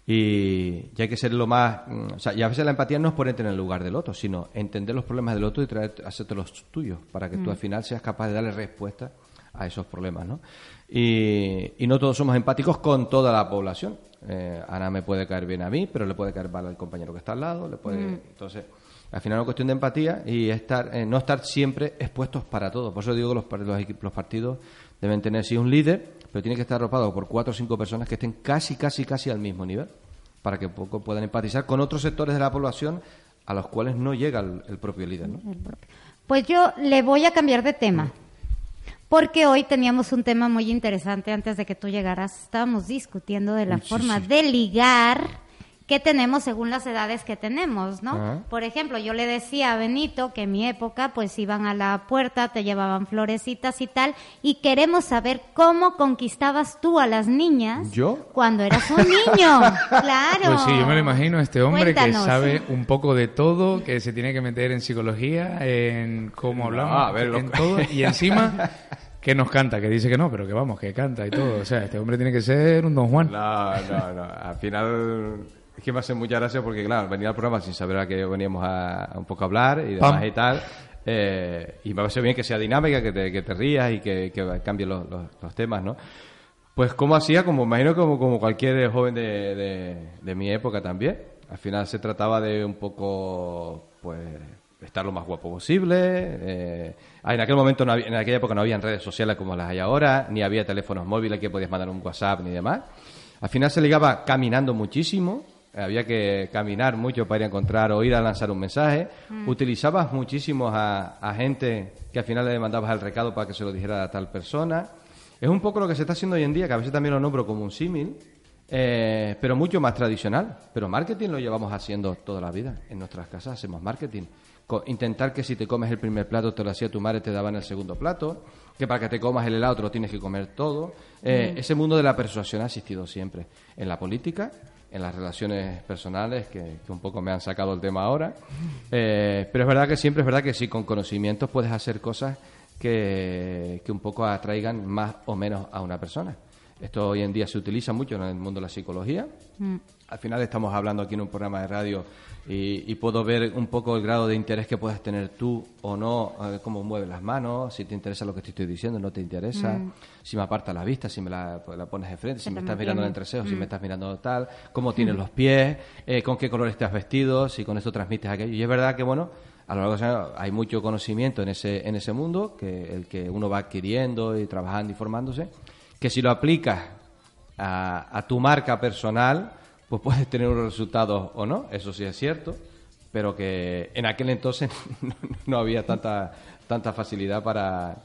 y, y hay que ser lo más... mm, O sea, y a veces la empatía no es ponerte en el lugar del otro, sino entender los problemas del otro y traer, hacerte los tuyos para que tú al final seas capaz de darle respuesta a esos problemas, ¿no? Y, y no todos somos empáticos con toda la población. Eh, Ana me puede caer bien a mí, pero le puede caer mal al compañero que está al lado, le puede... Entonces, al final es una cuestión de empatía y estar, eh, no estar siempre expuestos para todo. Por eso digo que los, los, los partidos deben tener sí un líder, pero tiene que estar arropado por cuatro o cinco personas que estén casi, casi, casi al mismo nivel, para que poco puedan empatizar con otros sectores de la población a los cuales no llega el, el propio líder, ¿no? Pues yo le voy a cambiar de tema. Porque hoy teníamos un tema muy interesante antes de que tú llegaras. Estábamos discutiendo de la forma de ligar que tenemos según las edades que tenemos, ¿no? Por ejemplo, yo le decía a Benito que en mi época pues iban a la puerta, te llevaban florecitas y tal, y queremos saber cómo conquistabas tú a las niñas ¿Yo? cuando eras un <laughs> niño. claro. Pues sí, yo me lo imagino, este hombre Cuéntanos. que sabe un poco de todo, que se tiene que meter en psicología, en cómo hablamos, a ver, en todo, y <laughs> encima que nos canta, que dice que no, pero que vamos, que canta y todo. O sea, este hombre tiene que ser un don Juan. No, no, no. Al final es que me hace mucha gracia porque, claro, venía al programa sin saber a qué veníamos a, a un poco a hablar y demás Pam. y tal. Eh, y me parece bien que sea dinámica, que te, que te rías y que, que cambien los, los- los temas, ¿no? Pues como hacía, como imagino como, como cualquier joven de, de- de mi época también. Al final se trataba de un poco, pues, estar lo más guapo posible. eh, en aquel momento, no había- en aquella época no habían redes sociales como las hay ahora, ni había teléfonos móviles que podías mandar un WhatsApp ni demás. Al final se ligaba caminando muchísimo. Había que caminar mucho para ir a encontrar o ir a lanzar un mensaje. Utilizabas muchísimo a, a gente que al final le mandabas el recado para que se lo dijera a tal persona. Es un poco lo que se está haciendo hoy en día, que a veces también lo nombro como un símil, eh, pero mucho más tradicional. Pero marketing lo llevamos haciendo toda la vida. En nuestras casas hacemos marketing. Co- intentar que si te comes el primer plato te lo hacía tu madre, te daban el segundo plato. Que para que te comas el helado te lo tienes que comer todo. Eh, Ese mundo de la persuasión ha existido siempre. En la política, en las relaciones personales, que, que un poco me han sacado el tema ahora. Eh, pero es verdad que siempre es verdad que sí, con conocimientos puedes hacer cosas que, que un poco atraigan más o menos a una persona. Esto hoy en día se utiliza mucho en el mundo de la psicología. Al final estamos hablando aquí en un programa de radio y, y puedo ver un poco el grado de interés que puedes tener tú o no, cómo mueves las manos, si te interesa lo que te estoy diciendo, no te interesa, si me aparta la vista, si me la, pues, la pones de frente, si me estás mirando el entrecejo, si me estás mirando tal, cómo tienes los pies, eh, con qué color estás vestido, si con esto transmites aquello. Y es verdad que, bueno, a lo largo de los años hay mucho conocimiento en ese, en ese mundo, que el que uno va adquiriendo y trabajando y formándose, que si lo aplicas a, a tu marca personal, pues puedes tener unos resultados o no, eso sí es cierto, pero que en aquel entonces <laughs> no, no había tanta, tanta facilidad para,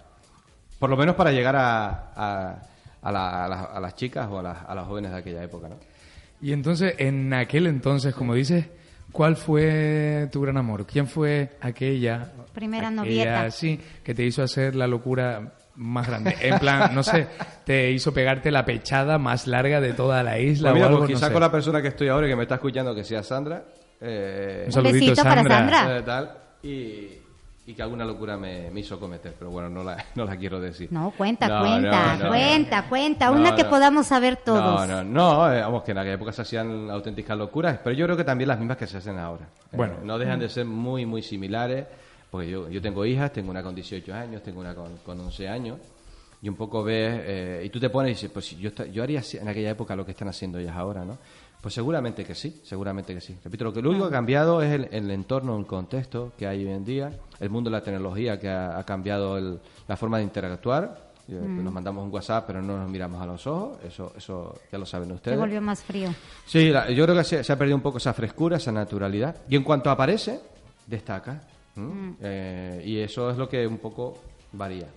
por lo menos para llegar a, a, a la- a las- a las chicas o a las, a las jóvenes de aquella época, ¿no? Y entonces, en aquel entonces, como dices, ¿cuál fue tu gran amor? ¿Quién fue aquella? Primera aquella, novieta. Sí, que te hizo hacer la locura más grande. En plan, no sé, te hizo pegarte la pechada más larga de toda la isla Pues mira, o algo, pues no quizá sé. con la persona que estoy ahora y que me está escuchando, que sea Sandra, eh, Un saludito, besito para Sandra. Sandra. eh, tal, y, y que alguna locura me, me hizo cometer, pero bueno, no la, <laughs> no la quiero decir. No, cuenta, No, cuenta, no, no. cuenta, cuenta. No, una que no. podamos saber todos. No, no, no, eh, vamos, que en aquella época se hacían auténticas locuras, pero yo creo que también las mismas que se hacen ahora. Eh, Bueno. no dejan de ser muy, muy similares, porque yo, yo tengo hijas, tengo una con 18 años, tengo una con, con 11 años, y un poco ves, eh, y tú te pones y dices, pues yo, yo haría en aquella época lo que están haciendo ellas ahora, ¿no? Pues seguramente que sí, seguramente que sí. Repito, lo que lo único que ha cambiado es el, el entorno, el contexto que hay hoy en día, el mundo de la tecnología que ha, ha cambiado el- la forma de interactuar. Eh, Nos mandamos un WhatsApp, pero no nos miramos a los ojos, eso, eso ya lo saben Se ustedes. volvió más frío. Sí, la- yo creo que se, se ha perdido un poco esa frescura, esa naturalidad. Y en cuanto aparece, destaca. ¿M? Eh, y eso es lo que un poco varía.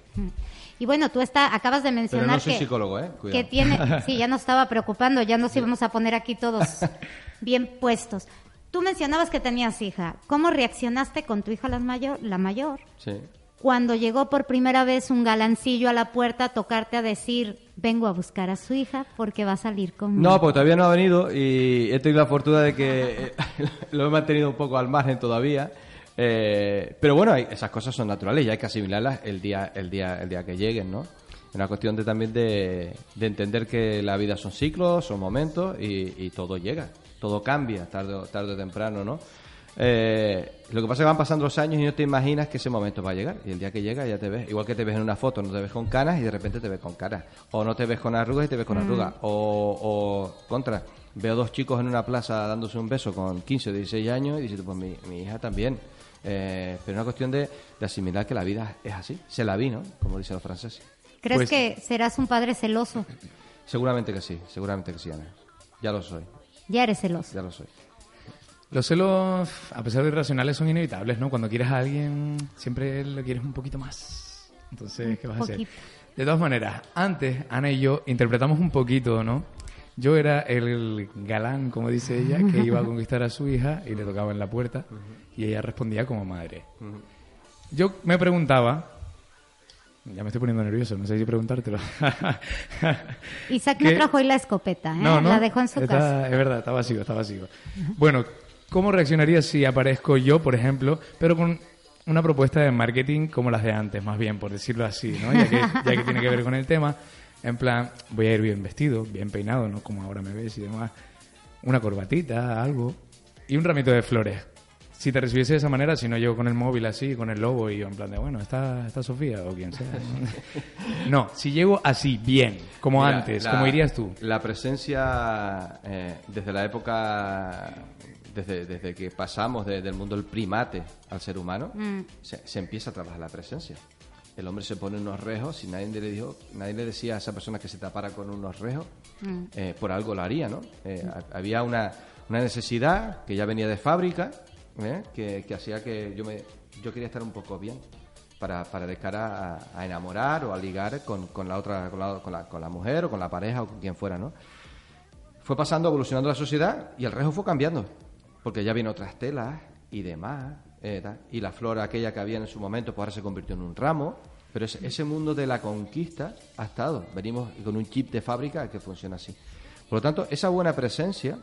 Y bueno, tú está, acabas de mencionar Pero no soy que, psicólogo, ¿eh? Cuidado. que tiene, <laughs> sí, ya nos estaba preocupando, ya nos íbamos a poner aquí todos <laughs> bien puestos. Tú mencionabas que tenías hija. ¿Cómo reaccionaste con tu hija la mayor, la mayor Sí. cuando llegó por primera vez un galancillo a la puerta a tocarte a decir, vengo a buscar a su hija porque va a salir conmigo? No, porque todavía no ha venido y he tenido la fortuna de que eh, <laughs> lo he mantenido un poco al margen todavía. Eh, pero bueno, hay- esas cosas son naturales y hay que asimilarlas el día, el día, el día que lleguen, ¿no? Es una cuestión de, también de, de entender que la vida son ciclos, son momentos y, y todo llega, todo cambia tarde, tarde o temprano, ¿no? Eh, lo que pasa es que van pasando los años y no te imaginas que ese momento va a llegar. Y el día que llega ya te ves. Igual que te ves en una foto, no te ves con canas y de repente te ves con caras. O no te ves con arrugas y te ves con arrugas. O, o contra, veo dos chicos en una plaza dándose un beso con 15 o 16 años y dices, pues mi, mi hija también. Eh, pero es una cuestión de, de asimilar que la vida es así. Se la vi, ¿no? Como dicen los franceses. ¿Crees Pues- que serás un padre celoso? Seguramente que sí, seguramente que sí, Ana. Ya lo soy, Ya eres celoso. ya lo soy. Los celos, a pesar de irracionales, son inevitables, ¿no? Cuando quieres a alguien, siempre lo quieres un poquito más. Entonces, ¿qué vas a hacer? De todas maneras, antes, Ana y yo interpretamos un poquito, ¿no? Yo era el galán, como dice ella, que <laughs> iba a conquistar a su hija y le tocaba en la puerta y ella respondía como madre. Yo me preguntaba, ya me estoy poniendo nervioso, no sé si preguntártelo. <laughs> Isaac no trajo hoy la escopeta, ¿eh? No, no. La dejó en su Está- casa. Es verdad, está vacío, está vacío. Bueno, ¿cómo reaccionaría si aparezco yo, por ejemplo, pero con una propuesta de marketing como las de antes, más bien, por decirlo así, ¿no? Ya que, ya que tiene que ver con el tema. En plan, voy a ir bien vestido, bien peinado, ¿no? Como ahora me ves y demás. Una corbatita, algo. Y un ramito de flores. Si te recibiese de esa manera, si no llego con el móvil así, con el logo y yo en plan de, bueno, está, está Sofía o quien sea. No, <laughs> si llego así, bien, como Mira, antes, la- como irías tú. La presencia, eh, desde la época, desde, desde que pasamos de- del mundo del primate al ser humano, Mm. se, se empieza a trabajar la presencia. El hombre se pone unos rejos, y nadie le, dijo, nadie le decía a esa persona que se tapara con unos rejos, Mm. eh, por algo lo haría, ¿no? Eh, ha- había una, una necesidad que ya venía de fábrica, ¿eh? que, que hacía que yo, me, yo quería estar un poco bien para, para de cara a, a enamorar o a ligar con, con la otra, con la, con, la, con la mujer o con la pareja o con quien fuera, ¿no? Fue pasando, evolucionando la sociedad y el rejo fue cambiando, porque ya vienen otras telas y demás, eh, tal. y la flor aquella que había en su momento, pues ahora se convirtió en un ramo, pero ese, mundo de la conquista ha estado, venimos con un chip de fábrica que funciona así. Por lo tanto, esa buena presencia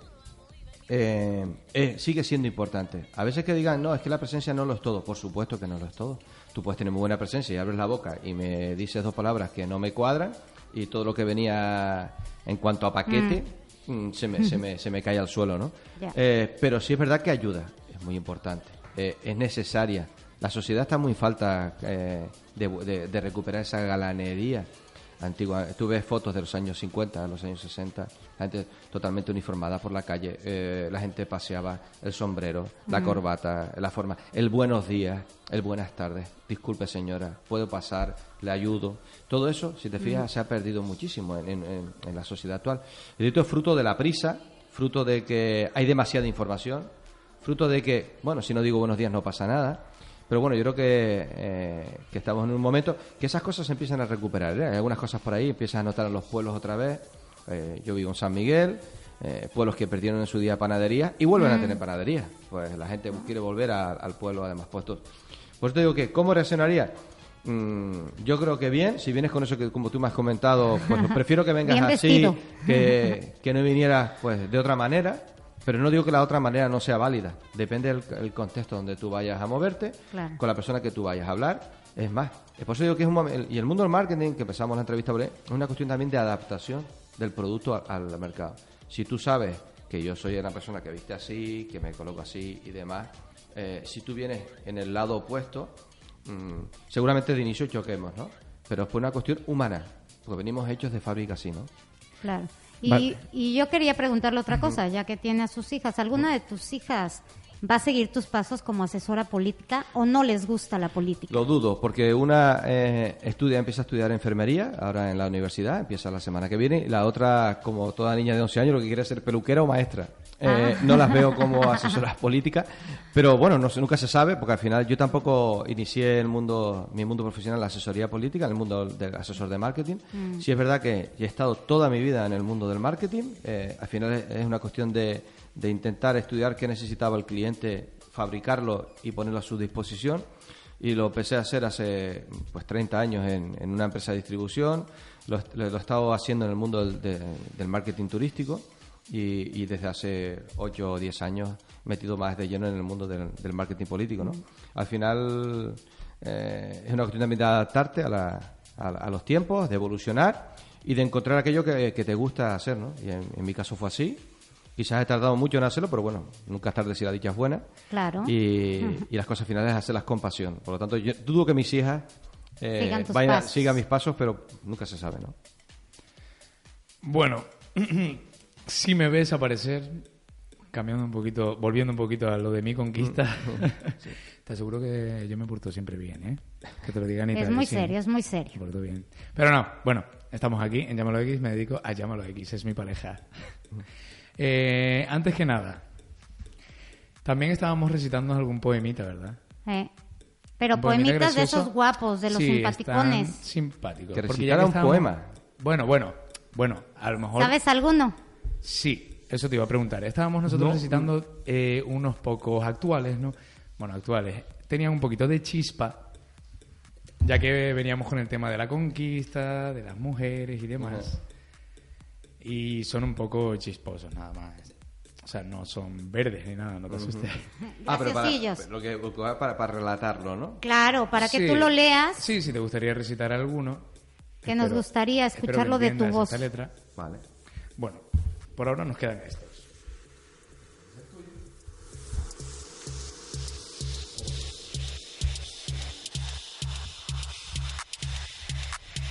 eh, eh, sigue siendo importante. A veces que digan, no, es que la presencia no lo es todo. Por supuesto que no lo es todo. Tú puedes tener muy buena presencia y abres la boca y me dices dos palabras que no me cuadran y todo lo que venía en cuanto a paquete mm, se, me, se, me, se me cae al suelo, ¿no? <laughs> Eh, pero sí es verdad que ayuda, es muy importante, es necesaria. La sociedad está muy falta eh, de, de- de recuperar esa galanería antigua. Tú ves fotos de los años 50, de los años 60, la gente totalmente uniformada por la calle, eh, la gente paseaba el sombrero, la corbata, la forma, el buenos días, el buenas tardes, disculpe señora, puedo pasar, le ayudo. Todo eso, si te fijas, se ha perdido muchísimo en- en la sociedad actual. Y esto es fruto de la prisa, fruto de que hay demasiada información, fruto de que, bueno, si no digo buenos días no pasa nada. Pero bueno, yo creo que, eh, que estamos en un momento que esas cosas se empiezan a recuperar. ¿eh? Hay algunas cosas por ahí, empiezas a notar en los pueblos otra vez. Eh, yo vivo en San Miguel, pueblos que perdieron en su día panadería y vuelven a tener panadería. Pues la gente quiere volver a- al pueblo además puestos. Pues te digo que, ¿cómo reaccionaría? Mm, yo creo que bien, si vienes con eso que como tú me has comentado, pues <laughs> prefiero que vengas así, que, que no vinieras pues de otra manera, pero no digo que la otra manera no sea válida, depende del el contexto donde tú vayas a moverte, Claro. con la persona que tú vayas a hablar, es más, es por eso digo que es un momen- y el mundo del marketing, que empezamos la entrevista es una cuestión también de adaptación del producto al mercado. Si tú sabes que yo soy una persona que viste así, que me coloco así y demás, eh, si tú vienes en el lado opuesto, mm, seguramente de inicio choquemos, ¿no? Pero es por una cuestión humana, porque venimos hechos de fábrica así, ¿no? Claro. Y, Vale. y yo quería preguntarle otra cosa, ya que tiene a sus hijas. ¿Alguna de tus hijas va a seguir tus pasos como asesora política o no les gusta la política? Lo dudo, porque una eh, estudia, empieza a estudiar enfermería, ahora en la universidad, empieza la semana que viene, y la otra, como toda niña de 11 años, lo que quiere es ser peluquera o maestra. Eh, Ah. No las veo como asesoras políticas, pero bueno, no nunca se sabe, porque al final yo tampoco inicié el mundo, mi mundo profesional, la asesoría política, en el mundo del asesor de marketing. Sí es verdad que he estado toda mi vida en el mundo del marketing, eh, al final es, es una cuestión de, de intentar estudiar qué necesitaba el cliente, fabricarlo y ponerlo a su disposición y lo empecé a hacer hace pues 30 años en, en una empresa de distribución, lo, lo- lo he estado haciendo en el mundo del, de- del marketing turístico y, y desde hace 8 o 10 años metido más de lleno en el mundo del, del marketing político. ¿no? Al final eh, es una cuestión también de adaptarte a, la- a, a los tiempos, de evolucionar y de encontrar aquello que, que te gusta hacer. ¿no? Y en, en mi caso fue así. Quizás he tardado mucho en hacerlo, pero bueno, nunca es tarde si la dicha es buena. Claro. Y, <laughs> y las cosas finales es hacerlas con pasión. Por lo tanto, yo dudo que mis hijas eh, Sigan vayan sigan mis pasos, pero nunca se sabe, ¿no? Bueno, <clears throat> si me ves aparecer, cambiando un poquito, volviendo un poquito a lo de mi conquista, <laughs> te aseguro que yo me porto siempre bien, ¿eh? Que te lo digan y Es muy sí. serio, es muy Me serio. porto bien. Pero no, bueno, estamos aquí en Llámalo X, me dedico a Llámalo X, es mi pareja. Eh, antes que nada, también estábamos recitando algún poemita, ¿verdad? Eh, Pero poemitas de esos guapos, de los Sí, simpaticones. están simpáticos. Que Porque un estábamos- poema. Bueno, bueno, bueno, a lo mejor... ¿Sabes alguno? Sí, eso te iba a preguntar. Estábamos nosotros recitando eh, unos pocos actuales, ¿no? Bueno, actuales. Tenían un poquito de chispa, ya que veníamos con el tema de la conquista, de las mujeres y demás. Y son un poco chisposos, nada más. O sea, no son verdes ni nada, no te asustes. Ah, pero para, lo que, para, para relatarlo, ¿no? Claro, para que Sí. tú lo leas, Sí, si te gustaría recitar alguno. que nos Espero- gustaría espero que escucharlo de tu voz. esta letra. Vale. Bueno, por ahora nos quedan estos.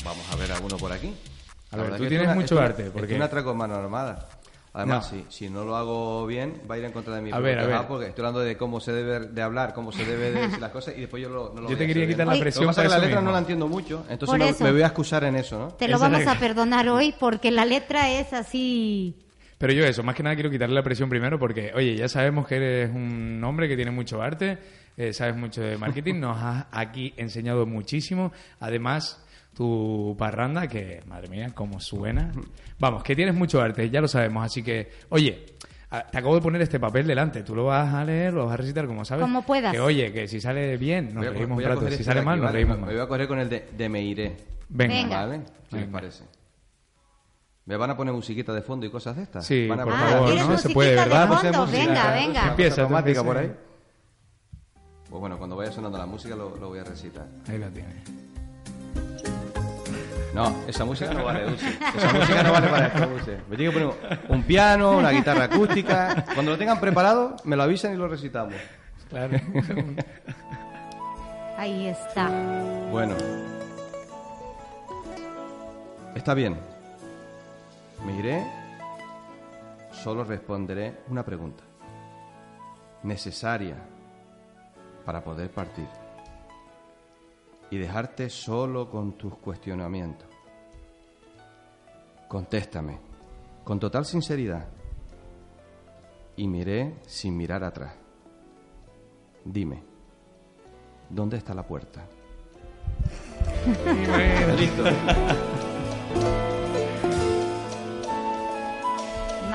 Vamos a ver alguno por aquí. A La ver, verdad tú tienes es una- mucho es una- arte, Es porque- una atraco mano armada. Además, No. si, si no lo hago bien, va a ir en contra de mi A ver, a ver. porque estoy hablando de cómo se debe de hablar, cómo se debe de decir las cosas y después yo lo, no lo Yo te quería quitar bien. la presión Lo que pasa es que para la letra mismo. no la entiendo mucho, entonces me, voy a excusar en eso, ¿no? Te lo Esa es vamos la- a perdonar hoy porque la letra es así. Pero yo eso, más que nada quiero quitarle la presión primero porque, oye, ya sabemos que eres un hombre que tiene mucho arte, eh, sabes mucho de marketing, nos has aquí enseñado muchísimo. Además, tu parranda, que, madre mía, cómo suena. Vamos, que tienes mucho arte, ya lo sabemos. Así que, oye, te acabo de poner este papel delante, tú lo vas a leer, lo vas a recitar como sabes. Como puedas. Que, oye, que si sale bien, nos Voy a reímos voy un a rato, coger si este sale mal, aquí, nos ¿vale? reímos Me más. voy a coger con el de, de me iré, Venga. Venga. ¿vale? ¿Qué les parece? ¿Me van a poner musiquita de fondo y cosas de estas? Sí, ¿Van a por Ah, favor, ¿quieres ¿no? Se puede, de ¿verdad? fondo? Venga, música, venga. Empieza, automática por ahí. Pues bueno, cuando vaya sonando la música lo, lo voy a recitar. Ahí la tienes. No, esa música no <laughs> vale, Dulce. Esa música no vale para esto, Dulce. Me tiene que poner un piano, una guitarra acústica. Cuando lo tengan preparado, me lo avisan y lo recitamos. Claro. Ahí está. Bueno. Está bien. Me iré. Solo responderé una pregunta. Necesaria para poder partir. Y dejarte solo con tus cuestionamientos. Contéstame con total sinceridad. Y miré sin mirar atrás. Dime, ¿dónde está la puerta? <laughs> Listo.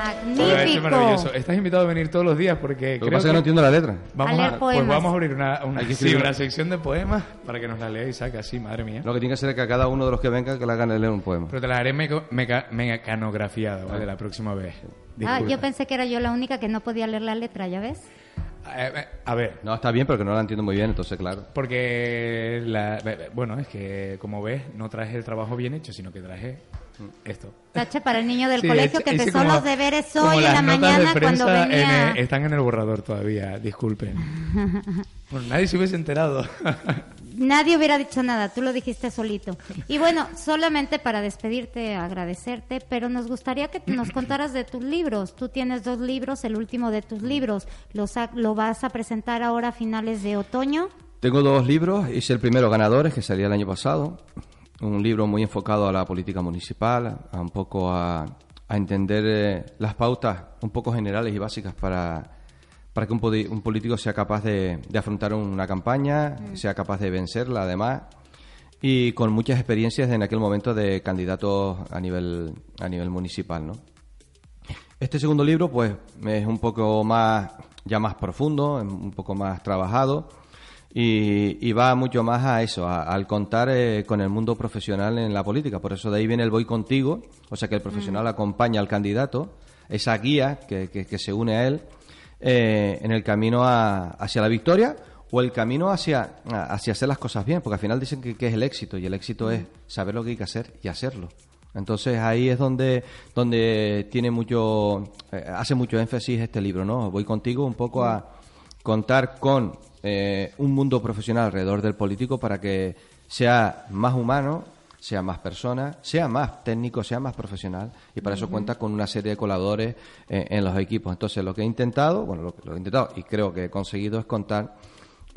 Magnífico. es maravilloso. Estás invitado a venir todos los días porque Lo que creo pasa es que no entiendo la letra. Vamos A leer a, pues poemas. vamos a abrir una, una, que sí, sección de poemas para que nos la lea Isaac así, madre mía. Lo que tiene que hacer es que a cada uno de los que venga que le hagan leer un poema. Pero te la haré meco- meca- mecanografiada, ¿vale? La próxima vez. Ah, yo pensé que era yo la única que no podía leer la letra, ¿ya ves? Eh, eh, a ver, No, está bien, pero que no la entiendo muy bien, entonces, claro. porque, la, eh, bueno, es que como ves, no traje el trabajo bien hecho, sino que traje esto. Tache para el niño del Sí, colegio es- que empezó como- los deberes hoy en la mañana cuando venía. en, están en el borrador todavía, disculpen. <laughs> bueno, nadie se hubiese enterado. <laughs> Nadie hubiera dicho nada, tú lo dijiste solito. Y bueno, solamente para despedirte, agradecerte, pero nos gustaría que nos <clears throat> contaras de tus libros. Tú tienes dos libros, el último de tus libros. ¿Lo, sa- lo vas a presentar ahora a finales de otoño? Tengo dos libros. Hice el primero, Ganadores, que salía el año pasado. Un libro muy enfocado a la política municipal, a un poco a, a entender eh, las pautas un poco generales y básicas para, para que un, político sea capaz de, de afrontar una campaña, sea capaz de vencerla además, y con muchas experiencias en aquel momento de candidatos a nivel, a nivel municipal, ¿no? Este segundo libro, pues, es un poco más, ya más profundo, un poco más trabajado y, y va mucho más a eso, a- al contar eh, con el mundo profesional en la política. Por eso de ahí viene el voy contigo, o sea que el profesional acompaña al candidato esa guía que, que- que se une a él eh, en el camino a- hacia la victoria o el camino hacia, hacia hacer las cosas bien, porque al final dicen que, que es el éxito y el éxito es saber lo que hay que hacer y hacerlo. Entonces ahí es donde, donde tiene mucho, eh, hace mucho énfasis este libro, ¿no? Voy contigo un poco a contar con eh, un mundo profesional alrededor del político para que sea más humano, sea más persona, sea más técnico, sea más profesional y para eso cuenta con una serie de colaboradores eh, en los equipos. Entonces lo que he intentado, bueno, lo, lo que he intentado y creo que he conseguido es contar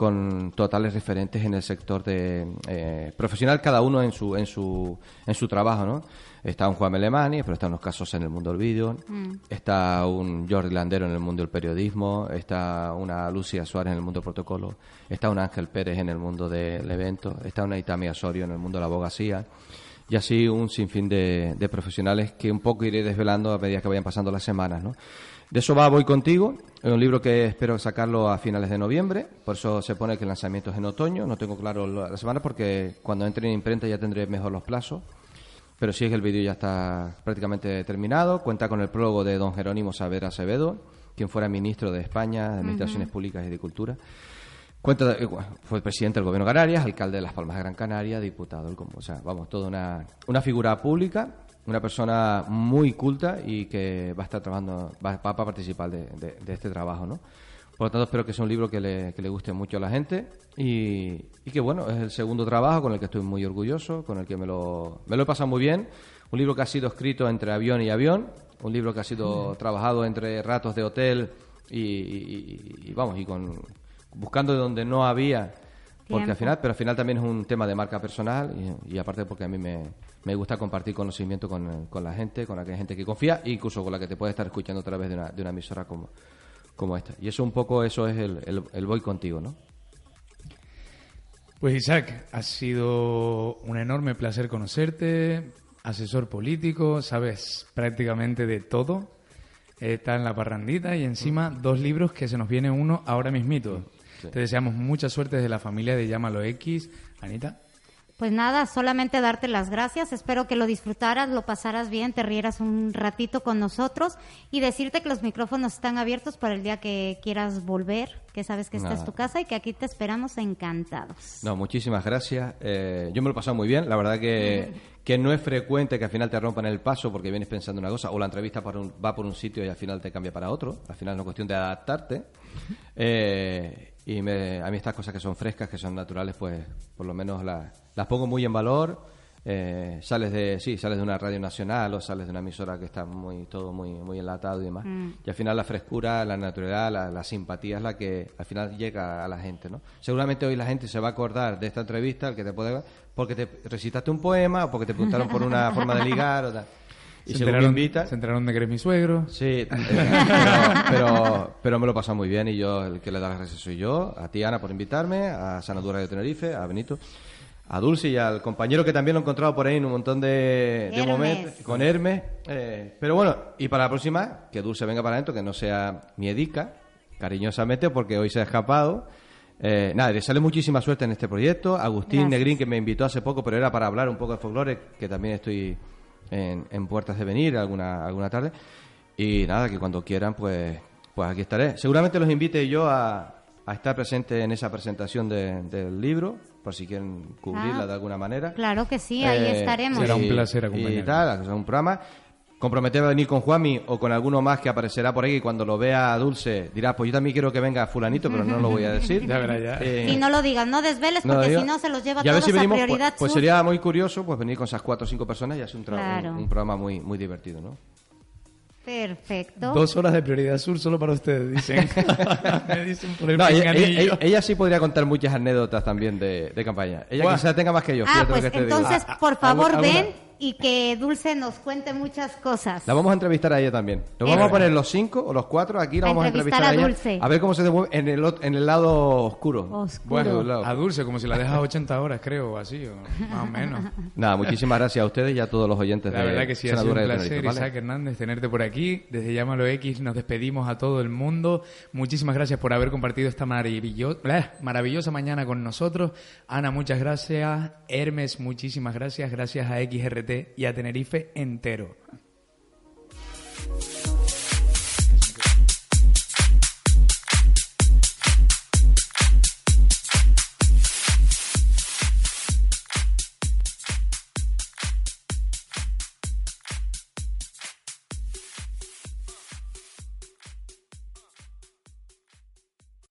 con totales referentes en el sector de eh, profesional cada uno en su en su en su trabajo no está un Juan Melemani pero están los casos en el mundo del vídeo. Está un Jordi Landero en el mundo del periodismo. Está una Lucia Suárez en el mundo del protocolo. Está un Ángel Pérez en el mundo del evento. Está una Itami Osorio en el mundo de la abogacía. Y así un sinfín de, de profesionales que un poco iré desvelando a medida que vayan pasando las semanas, ¿no? De eso va Voy Contigo, es un libro que espero sacarlo a finales de noviembre, por eso se pone que el lanzamiento es en otoño, no tengo claro la semana porque cuando entre en imprenta ya tendré mejor los plazos, pero sí es que el vídeo ya está prácticamente terminado, cuenta con el prólogo de don Jerónimo Saavedra Acevedo, quien fuera ministro de España, de Administraciones Públicas y de Cultura. Cuenta, eh, fue presidente del gobierno de Canarias, alcalde de Las Palmas de Gran Canaria, diputado, del o sea, vamos, toda una, una figura pública, una persona muy culta y que va a estar trabajando, va, va a participar de, de- de este trabajo, ¿no? Por lo tanto, espero que sea un libro que le, que le guste mucho a la gente y, y que, bueno, es el segundo trabajo con el que estoy muy orgulloso, con el que me lo, me lo he pasado muy bien. Un libro que ha sido escrito entre avión y avión, un libro que ha sido trabajado entre ratos de hotel y, y- y- y, vamos, y con buscando de donde no había, porque al final, pero al final también es un tema de marca personal y, y aparte porque a mí me, me gusta compartir conocimiento con, con la gente, con aquella gente que confía, e incluso con la que te puede estar escuchando a través de una, de una emisora como, como esta. Y eso un poco, eso es el, el, el voy contigo, ¿no? Pues Isaac, ha sido un enorme placer conocerte, asesor político, sabes prácticamente de todo, está en la parrandita y encima dos libros que se nos viene uno ahora mismito. Te deseamos mucha suerte desde la familia de Llámalo X. Anita, Pues nada, solamente darte las gracias. Espero que lo disfrutaras, lo pasaras bien, te rieras un ratito con nosotros y decirte que los micrófonos están abiertos para el día que quieras volver, que sabes que esta es tu casa y que aquí te esperamos encantados. No, muchísimas gracias. Eh, yo me lo he pasado muy bien. La verdad que, <laughs> que no es frecuente que al final te rompan el paso porque vienes pensando una cosa o la entrevista por un- va por un sitio y al final te cambia para otro. Al final es una cuestión de adaptarte. Eh, <laughs> y me- a mí estas cosas que son frescas, que son naturales, pues por lo menos la- las pongo muy en valor. Eh, sales de sí sales de una radio nacional o sales de una emisora que está muy todo muy muy enlatado y demás. Y al final la frescura la naturalidad la, la simpatía es la que al final llega a la gente no seguramente hoy la gente se va a acordar de esta entrevista el que te puede porque te recitaste un poema o porque te preguntaron por una forma de ligar o tal y se, según me enteraron, invitan se enteraron de que eres mi suegro. Sí, pero, <laughs> pero, pero me lo he pasado muy bien y yo el que le da las gracias soy yo, a ti Ana por invitarme, a Sanadura de Tenerife, a Benito, a Dulce y al compañero que también lo he encontrado por ahí en un montón de, de momentos, con Hermes. eh, pero bueno, y para la próxima, que Dulce venga para adentro, que no sea miedica, cariñosamente, porque hoy se ha escapado. Eh, nada, desearle muchísima suerte en este proyecto. Agustín Gracias. Negrín, que me invitó hace poco, pero era para hablar un poco de folclore, que también estoy en, en puertas de venir alguna, alguna tarde. Y nada, que cuando quieran, pues, pues aquí estaré. Seguramente los invite yo a, a estar presente en esa presentación de- del libro, por si quieren cubrirla Ah, de alguna manera. Claro que sí, ahí Eh, estaremos. Será un placer acompañarte. Y tal, un programa. Comprometerme a venir con Juanmi o con alguno más que aparecerá por ahí y cuando lo vea Dulce dirá, pues yo también quiero que venga fulanito, pero no lo voy a decir. <laughs> Ya verá, ya. Eh, Y no lo digas, no desveles no, porque si no se los lleva y a ver todos si a venimos, pues- prioridad pues, sur. sería muy curioso pues venir con esas cuatro o cinco personas y hacer un, Claro. un, un programa muy muy divertido, ¿no? Perfecto. Dos horas de prioridad sur solo para ustedes, dicen. <laughs> Me dicen por el No, ella, sí podría contar muchas anécdotas también de, de campaña. Ella quizás tenga más que yo. Ah, pues que te digo. entonces, Ah, por ah, favor, ¿alguna? ven y que Dulce nos cuente muchas cosas. La vamos a entrevistar a ella también. Nos vamos a poner los cinco o los cuatro aquí, la A vamos a entrevistar a, a ella. Dulce. A ver cómo se demueve en el, en el lado oscuro. Oscuro. Bueno, lado. a Dulce, como si la dejas 80 horas, creo, o así, o más o menos. <laughs> Nada, muchísimas gracias a ustedes y a todos los oyentes La de verdad que sí, ha sido un placer, ¿vale? Isaac Hernández, tenerte por aquí. Desde Llámalo X nos despedimos a todo el mundo. Muchísimas gracias por haber compartido esta maravillo- maravillosa mañana con nosotros. Ana, muchas gracias. Hermes, muchísimas gracias. Gracias a XRT y a Tenerife entero.